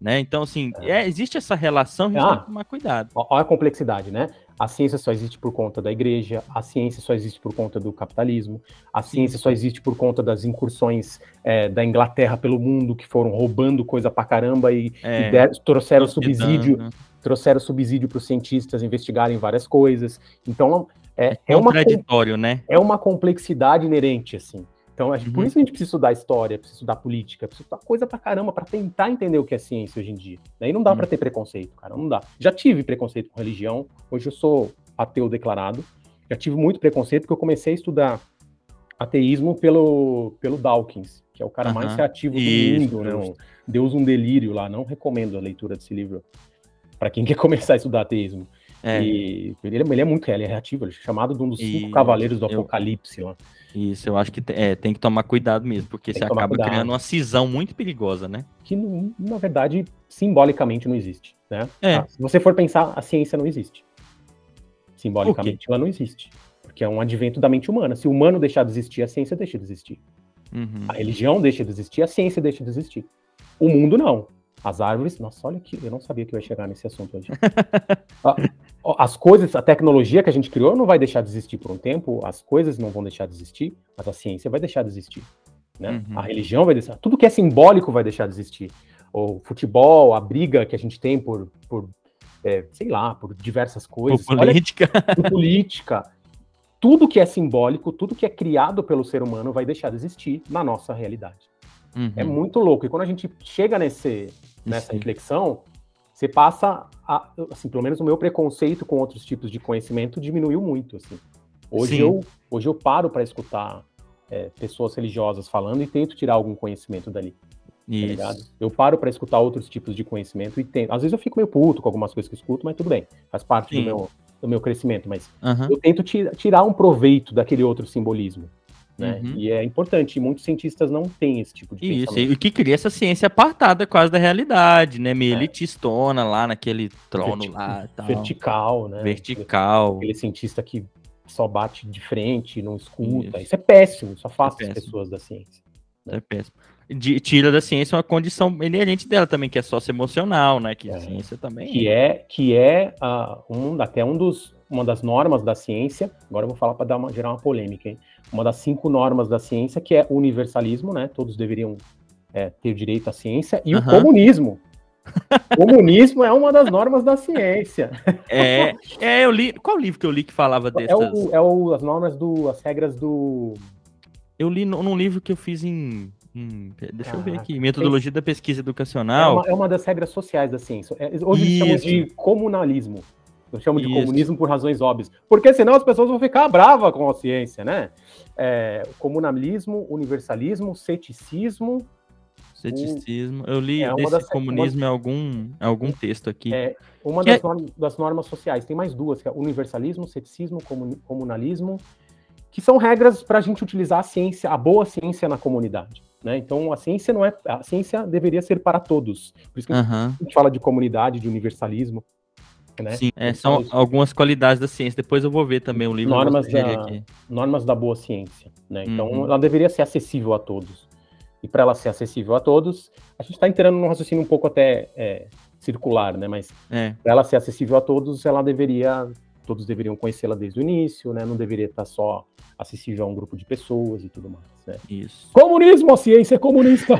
Né? Então, assim, é, existe essa relação, a gente Ah. tem que tomar cuidado. Olha a complexidade, né? A ciência só existe por conta da igreja, a ciência só existe por conta do capitalismo, a ciência só existe por conta das incursões é, da Inglaterra pelo mundo, que foram roubando coisa pra caramba e, É, e der- trouxeram hospedando, subsídio, trouxeram subsídio para os cientistas investigarem várias coisas. Então, é, é, uma, Contraditório, né? é uma complexidade inerente, assim. Então, que por Uhum. isso que a gente precisa estudar história, precisa estudar política, precisa estudar coisa pra caramba pra tentar entender o que é ciência hoje em dia. Daí não dá pra Uhum. ter preconceito, cara, não dá. Já tive preconceito com religião, hoje eu sou ateu declarado. Já tive muito preconceito porque eu comecei a estudar ateísmo pelo, pelo Dawkins, que é o cara mais Aham. reativo do Isso, mundo, né? Um Deus um delírio lá. Não recomendo a leitura desse livro pra quem [LAUGHS] quer começar a estudar ateísmo. É, E ele, é- ele é muito ele é reativo, ele é chamado de um dos cinco E cavaleiros do eu- apocalipse lá. isso, eu acho que te- é, tem que tomar cuidado mesmo, porque Tem você acaba cuidado. criando uma cisão muito perigosa, né? que na verdade simbolicamente não existe, né? É. Ah, se você for pensar, a ciência não existe. Simbolicamente ela não existe, porque é um advento da mente humana. Se o humano deixar de existir, a ciência deixa de existir. Uhum. A religião deixa de existir, a ciência deixa de existir. O mundo não. As árvores, nossa, olha que eu não sabia que eu ia chegar nesse assunto hoje. [LAUGHS] Ah, As coisas, a tecnologia que a gente criou não vai deixar de existir por um tempo, as coisas não vão deixar de existir, mas a ciência vai deixar de existir. Né? Uhum. A religião vai deixar, tudo que é simbólico vai deixar de existir. O futebol, a briga que a gente tem por, por é, sei lá, por diversas coisas. Por Olha política. por política. Tudo que é simbólico, tudo que é criado pelo ser humano vai deixar de existir na nossa realidade. Uhum. É muito louco. E quando a gente chega nesse, nessa Sim. reflexão, você passa a, assim, pelo menos o meu preconceito com outros tipos de conhecimento diminuiu muito, assim. Hoje Sim. eu hoje eu paro para escutar é, pessoas religiosas falando e tento tirar algum conhecimento dali, tá? Isso. Eu paro para escutar outros tipos de conhecimento e tento. Às vezes eu fico meio puto com algumas coisas que escuto, mas tudo bem, faz parte do Sim. meu, do meu crescimento, mas Aham. eu tento ti- tirar um proveito daquele outro simbolismo. Né? Uhum. E é importante, e muitos cientistas não têm esse tipo de Isso, pensamento. e o que cria essa ciência apartada quase da realidade, né? Meio É. elitistona lá naquele trono Verti- lá tal. vertical, né? Vertical. Aquele cientista que só bate de frente, não escuta. Isso. Isso, é péssimo, isso afasta É as péssimo. pessoas da ciência. É péssimo. De- tira da ciência uma condição inerente dela também, que é socioemocional, né? Que a É. ciência também. Que é, que é ah, um, até um dos, uma das normas da ciência. Agora eu vou falar para gerar uma polêmica, hein? Uma das cinco normas da ciência, que é o universalismo, né? Todos deveriam é, ter direito à ciência, e o Aham. comunismo. [LAUGHS] comunismo é uma das normas da ciência. É, é, eu li. Qual livro que eu li que falava É, dessas? o, é o, as normas do. as regras do. Eu li num livro que eu fiz em. em- deixa eu ver Caraca, aqui. Metodologia da pesquisa É educacional. uma, é uma das regras sociais da ciência. É, hoje eles chamam Isso. de comunalismo. Eu chamo de Isso. comunismo por razões óbvias. Porque senão as pessoas vão ficar bravas com a ciência, né? É, comunalismo, universalismo, ceticismo. Ceticismo. Eu li É, uma desse das- comunismo em algum, algum texto aqui. É, uma das, é- norm- das normas sociais. Tem mais duas, que é universalismo, ceticismo, comuni- comunalismo, que são regras para a gente utilizar a ciência, a boa ciência na comunidade. Né? Então a ciência não é. A ciência deveria ser para todos. Por isso que Aham. a gente fala de comunidade, de universalismo. Né? Sim, é, Então, são isso- algumas qualidades da ciência. Depois eu vou ver também o livro. Normas da- aqui. normas da boa ciência. Né? Então, Uhum. ela deveria ser acessível a todos. E para ela ser acessível a todos, a gente está entrando num raciocínio um pouco até é, circular, né? Mas É, para ela ser acessível a todos, ela deveria, todos deveriam conhecê-la desde o início, né? Não deveria estar só acessível a um grupo de pessoas e tudo mais. Isso. Comunismo, a ciência comunista.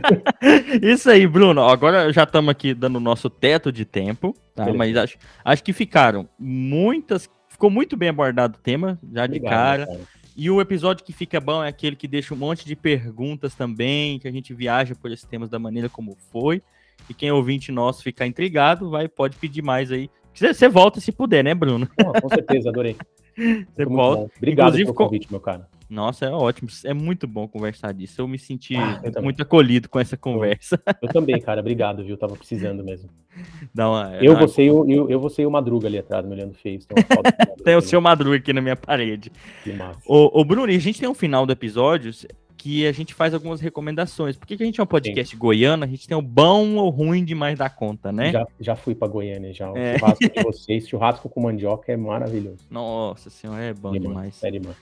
[LAUGHS] Isso aí, Bruno. Agora já estamos aqui dando o nosso teto de tempo, tá? Beleza. Mas acho, acho que ficaram muitas. Ficou muito bem abordado o tema, já de cara. cara. E o episódio que fica bom é aquele que deixa um monte de perguntas também, que a gente viaja por esses temas da maneira como foi. E quem é ouvinte nosso ficar intrigado, vai, pode pedir mais aí. Você volta se puder, né, Bruno? Pô, com certeza, adorei. [LAUGHS] Você volta. Obrigado Inclusive, pelo convite, meu cara. Nossa, é ótimo. É muito bom conversar disso. Eu me senti Ah, eu muito acolhido com essa conversa. [LAUGHS] Eu também, cara. Obrigado, viu? Tava precisando mesmo. [LAUGHS] Dá uma, Eu, uma- você o, eu, eu, você e o Madruga ali atrás, me olhando feio. Tem, [LAUGHS] o seu Madruga aqui na minha parede. que massa. Ô, ô Bruno, e a gente tem um final do episódio que a gente faz algumas recomendações. Porque que a gente é um podcast goiano, a gente tem o bom ou ruim demais da conta, né? Já, já fui pra Goiânia, já. O É. churrasco de vocês, churrasco com mandioca é maravilhoso. Nossa senhora, é bom demais. Sério, mano.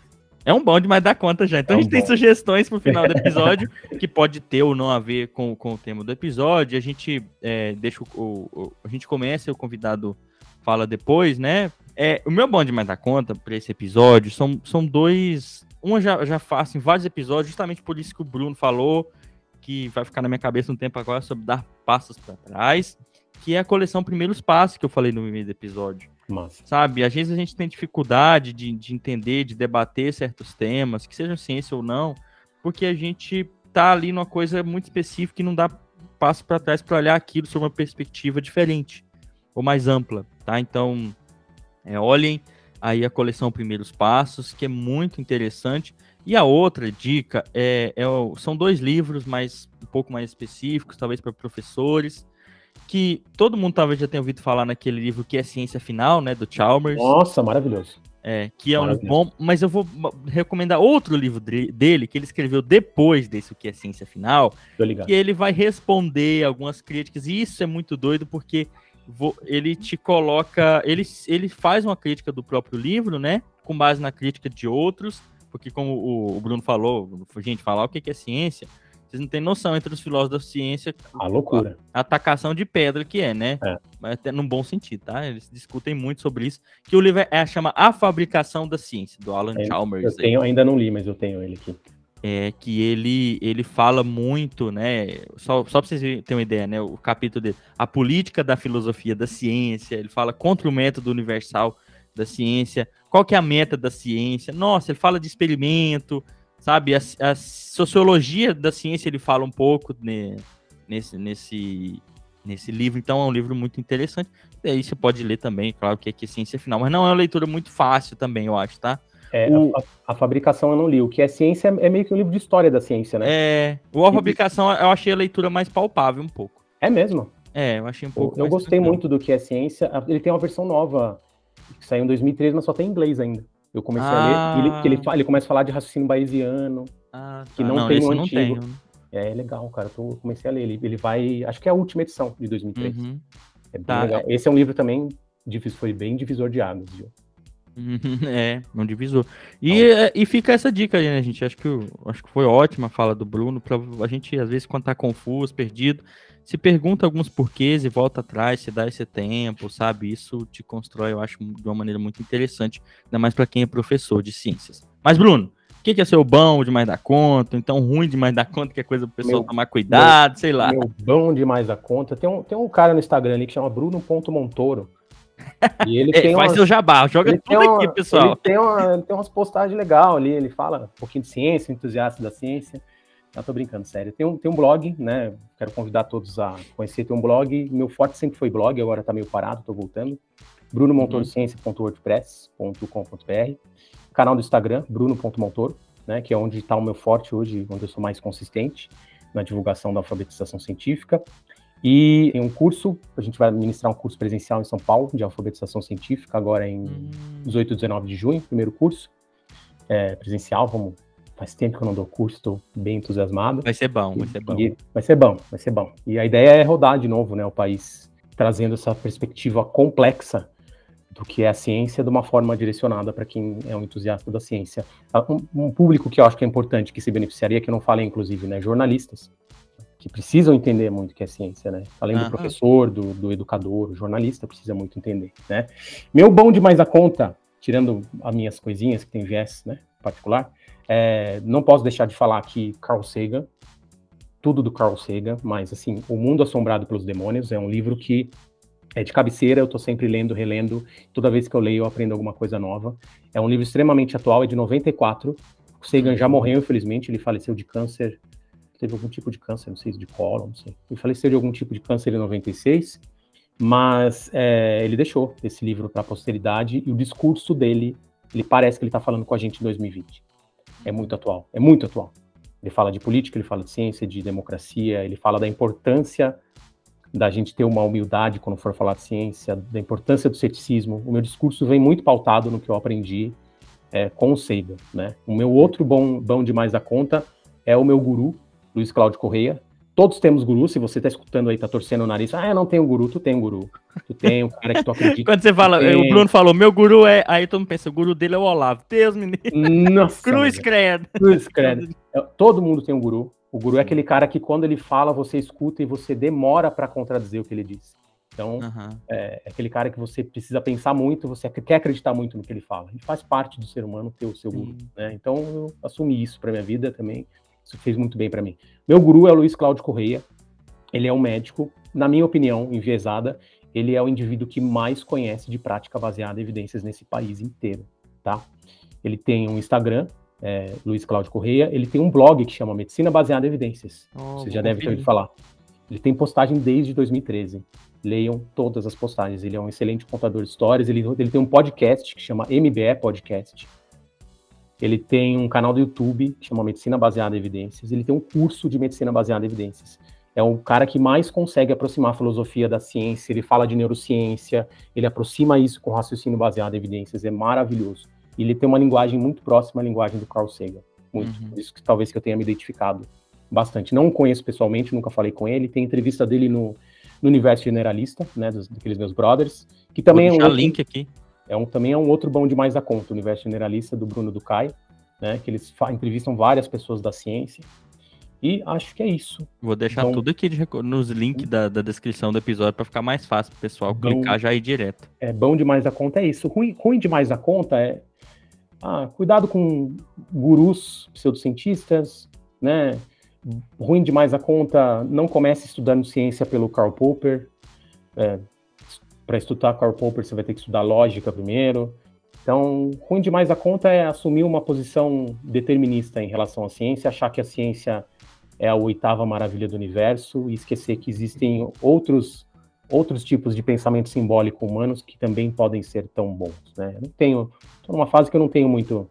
É um bom demais da conta já. Então É a um gente tem sugestões pro final do [LAUGHS] episódio, que pode ter ou não a ver com, com o tema do episódio. A gente é, deixa o, o- A gente começa e o convidado fala depois, né? É, o meu bom demais da conta para esse episódio são, são dois. Um já, já faço em vários episódios, justamente por isso que o Bruno falou, que vai ficar na minha cabeça um tempo agora sobre dar passos para trás, que é a coleção Primeiros Passos que eu falei no meio do episódio Massa. sabe? Às vezes a gente tem dificuldade de, de entender, de debater certos temas, que sejam ciência ou não, porque a gente tá ali numa coisa muito específica e não dá passo para trás para olhar aquilo sob uma perspectiva diferente ou mais ampla, tá? Então, é, olhem aí a coleção Primeiros Passos, que é muito interessante. E a outra dica é, é são dois livros, mais um pouco mais específicos, talvez para professores, que todo mundo talvez já tenha ouvido falar naquele livro que é Ciência Final, né, do Chalmers. Nossa, maravilhoso. É, que é um bom, mas eu vou recomendar outro livro dele que ele escreveu depois desse o que é ciência final, que ele vai responder algumas críticas e isso é muito doido porque ele te coloca, ele, ele faz uma crítica do próprio livro, né, com base na crítica de outros, porque como o, Bruno falou, gente, falar o que é ciência, vocês não têm noção entre os filósofos da ciência. A loucura. A atacação de pedra que é, né? É. Mas até num bom sentido, tá? Eles discutem muito sobre isso. Que o livro é, chama A Fabricação da Ciência, do Alan é, Chalmers. Eu tenho, ainda não li, mas eu tenho ele aqui. É que ele, ele fala muito, né? Só, só para vocês terem uma ideia, né? O capítulo dele, a política da filosofia da ciência, ele fala contra o método universal da ciência, qual que é a meta da ciência. Nossa, ele fala de experimento, sabe? A, a, sociologia da ciência ele fala um pouco né, nesse, nesse, nesse livro, então é um livro muito interessante. E aí você pode ler também, claro que é que é ciência final, mas não é uma leitura muito fácil também, eu acho, tá? É, o... a, a, fabricação eu não li. O que é ciência é meio que um livro de história da ciência, né? É. O a fabricação eu achei a leitura mais palpável um pouco. É mesmo? É, eu achei um pouco. Eu, eu gostei muito do que é ciência. Ele tem uma versão nova que saiu em 2013, mas só tem em inglês ainda. Eu comecei ah. a ler, ele, que ele, ele começa a falar de raciocínio bayesiano, ah, tá. que não, não tem no antigo. Não é, é legal, cara. Eu comecei a ler. Ele, ele vai. Acho que é a última edição de 2003. Uhum. É bem tá. legal. Esse é um livro também foi bem divisor de águas, viu? É, um divisor. E, é, e fica essa dica aí, né, gente? Acho que, acho que foi ótima a fala do Bruno. Pra a gente, às vezes, quando tá confuso, perdido, se pergunta alguns porquês e volta atrás, se dá esse tempo, sabe? Isso te constrói, eu acho, de uma maneira muito interessante, ainda mais para quem é professor de ciências. Mas, Bruno, o que, que é ser bom demais da conta? Então, ruim demais da conta, que é coisa pro pessoal meu, tomar cuidado, meu, sei lá. Meu bom demais da conta. Tem um, tem um cara no Instagram ali que chama Bruno.montoro. E ele tem faz umas, seu jabá, joga tudo uma, aqui, pessoal. Ele tem, uma, tem umas postagens legais ali, ele fala um pouquinho de ciência, entusiasta da ciência. Não, tô brincando, sério. Tem um, tem um blog, né? Quero convidar todos a conhecer. Tem um blog. Meu forte sempre foi blog, agora tá meio parado, tô voltando. brunomontorociência.wordpress.com.br Canal do Instagram, bruno.montoro, né? Que é onde está o meu forte hoje, onde eu sou mais consistente na divulgação da alfabetização científica. E tem um curso, a gente vai ministrar um curso presencial em São Paulo de alfabetização científica, agora em hum. 18 e 19 de junho, primeiro curso é, presencial. Vamos Faz tempo que eu não dou curso, estou bem entusiasmado. Vai ser bom, vai ser bom. E, vai ser bom, vai ser bom. E a ideia é rodar de novo, né, o país, trazendo essa perspectiva complexa do que é a ciência de uma forma direcionada para quem é um entusiasta da ciência. Um, um, público que eu acho que é importante, que se beneficiaria, que eu não falei, inclusive, né, jornalistas, que precisam entender muito o que é ciência, né? Além do professor, do, do, educador, o jornalista precisa muito entender, né? Meu bom demais a conta, tirando as minhas coisinhas que tem viés, né, particular, é, não posso deixar de falar aqui Carl Sagan, tudo do Carl Sagan, mas assim, O Mundo Assombrado pelos Demônios é um livro que é de cabeceira, eu estou sempre lendo, relendo, toda vez que eu leio eu aprendo alguma coisa nova. É um livro extremamente atual, é de 94. O Sagan já morreu, infelizmente, ele faleceu de câncer, teve algum tipo de câncer, não sei, de colo, não sei. Ele faleceu de algum tipo de câncer em 96, mas é, ele deixou esse livro para a posteridade e o discurso dele, ele parece que ele está falando com a gente em 2020 é muito atual, é muito atual. Ele fala de política, ele fala de ciência, de democracia, ele fala da importância da gente ter uma humildade quando for falar de ciência, da importância do ceticismo. O meu discurso vem muito pautado no que eu aprendi é, com o Seiba, né? O meu outro bom, bom demais da conta é o meu guru, Luiz Cláudio Correia, Todos temos guru, se você tá escutando aí, tá torcendo o nariz, ah, eu não tenho guru, tu tem um guru. Tu tem um cara que tu acredita. [LAUGHS] Quando você fala, tem... o Bruno falou, meu guru é. Aí todo mundo pensa, o guru dele é o Olavo. Deus me Nossa. [LAUGHS] Cruz credo. Cruz credo. [LAUGHS] É, todo mundo tem um guru. O guru é aquele cara que quando ele fala, você escuta e você demora para contradizer o que ele diz. Então, uhum. é, é, aquele cara que você precisa pensar muito, você quer acreditar muito no que ele fala. E faz parte do ser humano ter o seu guru. Né? Então, eu assumi isso para minha vida também. Isso fez muito bem para mim. Meu guru é o Luiz Cláudio Correia. Ele é um médico, na minha opinião, enviesada, ele é o indivíduo que mais conhece de prática baseada em evidências nesse país inteiro, tá? Ele tem um Instagram, é, Luiz Cláudio Correia, ele tem um blog que chama Medicina Baseada em Evidências. Oh, Você já deve ter ouvido falar. Ele tem postagem desde 2013. Leiam todas as postagens. Ele é um excelente contador de histórias. Ele, ele tem um podcast que chama MBE Podcast. Ele tem um canal do YouTube que chama Medicina Baseada em Evidências. Ele tem um curso de Medicina Baseada em Evidências. É o cara que mais consegue aproximar a filosofia da ciência. Ele fala de neurociência. Ele aproxima isso com raciocínio baseado em evidências. É maravilhoso. E ele tem uma linguagem muito próxima à linguagem do Carl Sagan. Muito. Uhum. Por isso que talvez que eu tenha me identificado bastante. Não o conheço pessoalmente, nunca falei com ele. Tem entrevista dele no, no Universo Generalista, né, dos, daqueles meus brothers, que também é Vou um, deixar outro, link aqui. É um também é um outro bom demais da conta, o Universo Generalista do Bruno Ducay, né, que eles entrevistam várias pessoas da ciência. E acho que é isso. Vou deixar Bom. tudo aqui de nos links da, da descrição do episódio para ficar mais fácil pro pessoal Bom. clicar já ir direto. É bom demais da conta é isso. Ruim, ruim demais da conta é ah, cuidado com gurus pseudocientistas, né? Ruim demais a conta, não comece estudando ciência pelo Karl Popper. Para estudar Karl Popper, você vai ter que estudar lógica primeiro. Então, ruim demais a conta é assumir uma posição determinista em relação à ciência, achar que a ciência é a oitava maravilha do universo e esquecer que existem outros outros tipos de pensamento simbólico humanos que também podem ser tão bons, né? Eu não tenho, tô numa fase que eu não tenho muito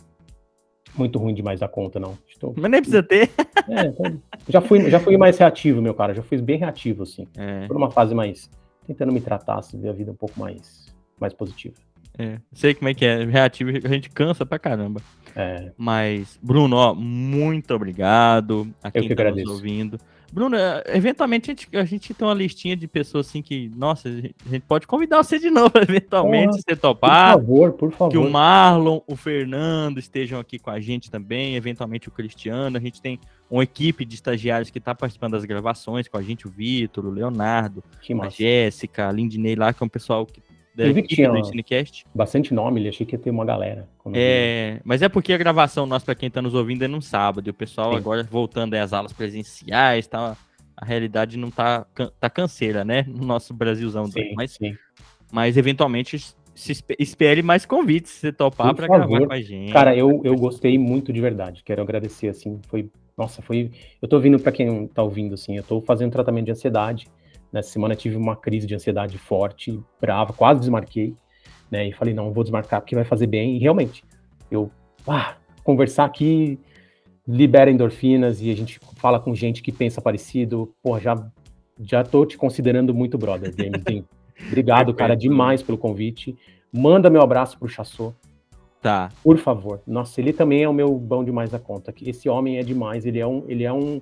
muito ruim demais da conta, não. Estou, Mas nem precisa ter. é, então, já fui já fui mais reativo, meu cara, já fui bem reativo assim. É, Tô numa fase mais tentando me tratar, assim, ver a vida um pouco mais mais positiva. é. Sei como é que é. Reativo, a gente cansa pra caramba. É, Mas, Bruno, ó, muito obrigado a quem que tá nos agradeço. ouvindo. Bruno, é, eventualmente a gente, a gente tem uma listinha de pessoas assim que, nossa, a gente pode convidar você de novo, [LAUGHS] eventualmente, se você por topar. favor, por favor. Que o Marlon, o Fernando estejam aqui com a gente também, eventualmente o Cristiano. A gente tem uma equipe de estagiários que está participando das gravações com a gente, o Vitor, o Leonardo, que a. Jéssica, a Lindinei lá, que é um pessoal que, da Eu vi que tinha do Ensinecast. Bastante nome, ele achei que ia ter uma galera. eu. É, mas é porque a gravação nossa, para quem está nos ouvindo, é num sábado. E o pessoal Sim. agora voltando aí às aulas presenciais, tá, a realidade não tá, tá canseira, né? No nosso Brasilzão. Sim, Mas, sim. mas eventualmente se espe- espere mais convites se você topar para gravar com a gente. Cara, eu, eu gostei muito de verdade. Quero agradecer, assim, foi... Nossa, foi... Eu tô vindo, pra quem não tá ouvindo, assim, eu tô fazendo tratamento de ansiedade. Nessa semana tive uma crise de ansiedade forte, brava, quase desmarquei, né? E falei, não, vou desmarcar porque vai fazer bem. E realmente, eu... Ah, conversar aqui libera endorfinas e a gente fala com gente que pensa parecido. Pô, já, já tô te considerando muito brother, James. [LAUGHS] Obrigado, cara, demais pelo convite. Manda meu abraço pro Chassot. Tá. Por favor. Nossa, ele também é o meu bom demais da conta. que Esse homem é demais. Ele é um, ele é um,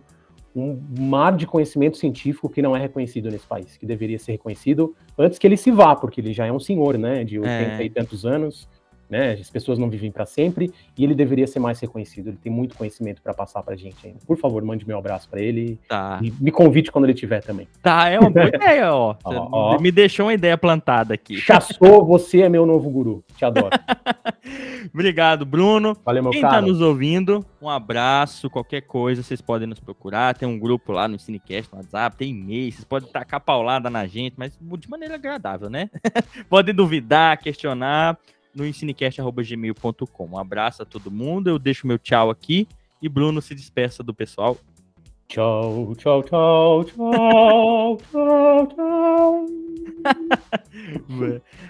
um mar de conhecimento científico que não é reconhecido nesse país, que deveria ser reconhecido antes que ele se vá, porque ele já é um senhor, né, de 80 É. e tantos anos, né? As pessoas não vivem para sempre e ele deveria ser mais reconhecido. Ele tem muito conhecimento para passar pra gente ainda. Por favor, mande meu abraço para ele Tá. e me convite quando ele tiver também. Tá, é uma boa ideia, ó. [LAUGHS] Ó, ó. Me deixou uma ideia plantada aqui. Chassou, você é meu novo guru. Te adoro. [LAUGHS] Obrigado, Bruno. Valeu, meu Quem cara. tá nos ouvindo, um abraço, qualquer coisa, vocês podem nos procurar. Tem um grupo lá no Cinecast, no WhatsApp, tem e-mail, vocês podem tacar paulada na gente, mas de maneira agradável, né? [LAUGHS] podem duvidar, questionar no ensinecast.gmail.com. Um abraço a todo mundo, eu deixo meu tchau aqui e Bruno se despeça do pessoal. Tchau, tchau, tchau, tchau, tchau, tchau. [LAUGHS]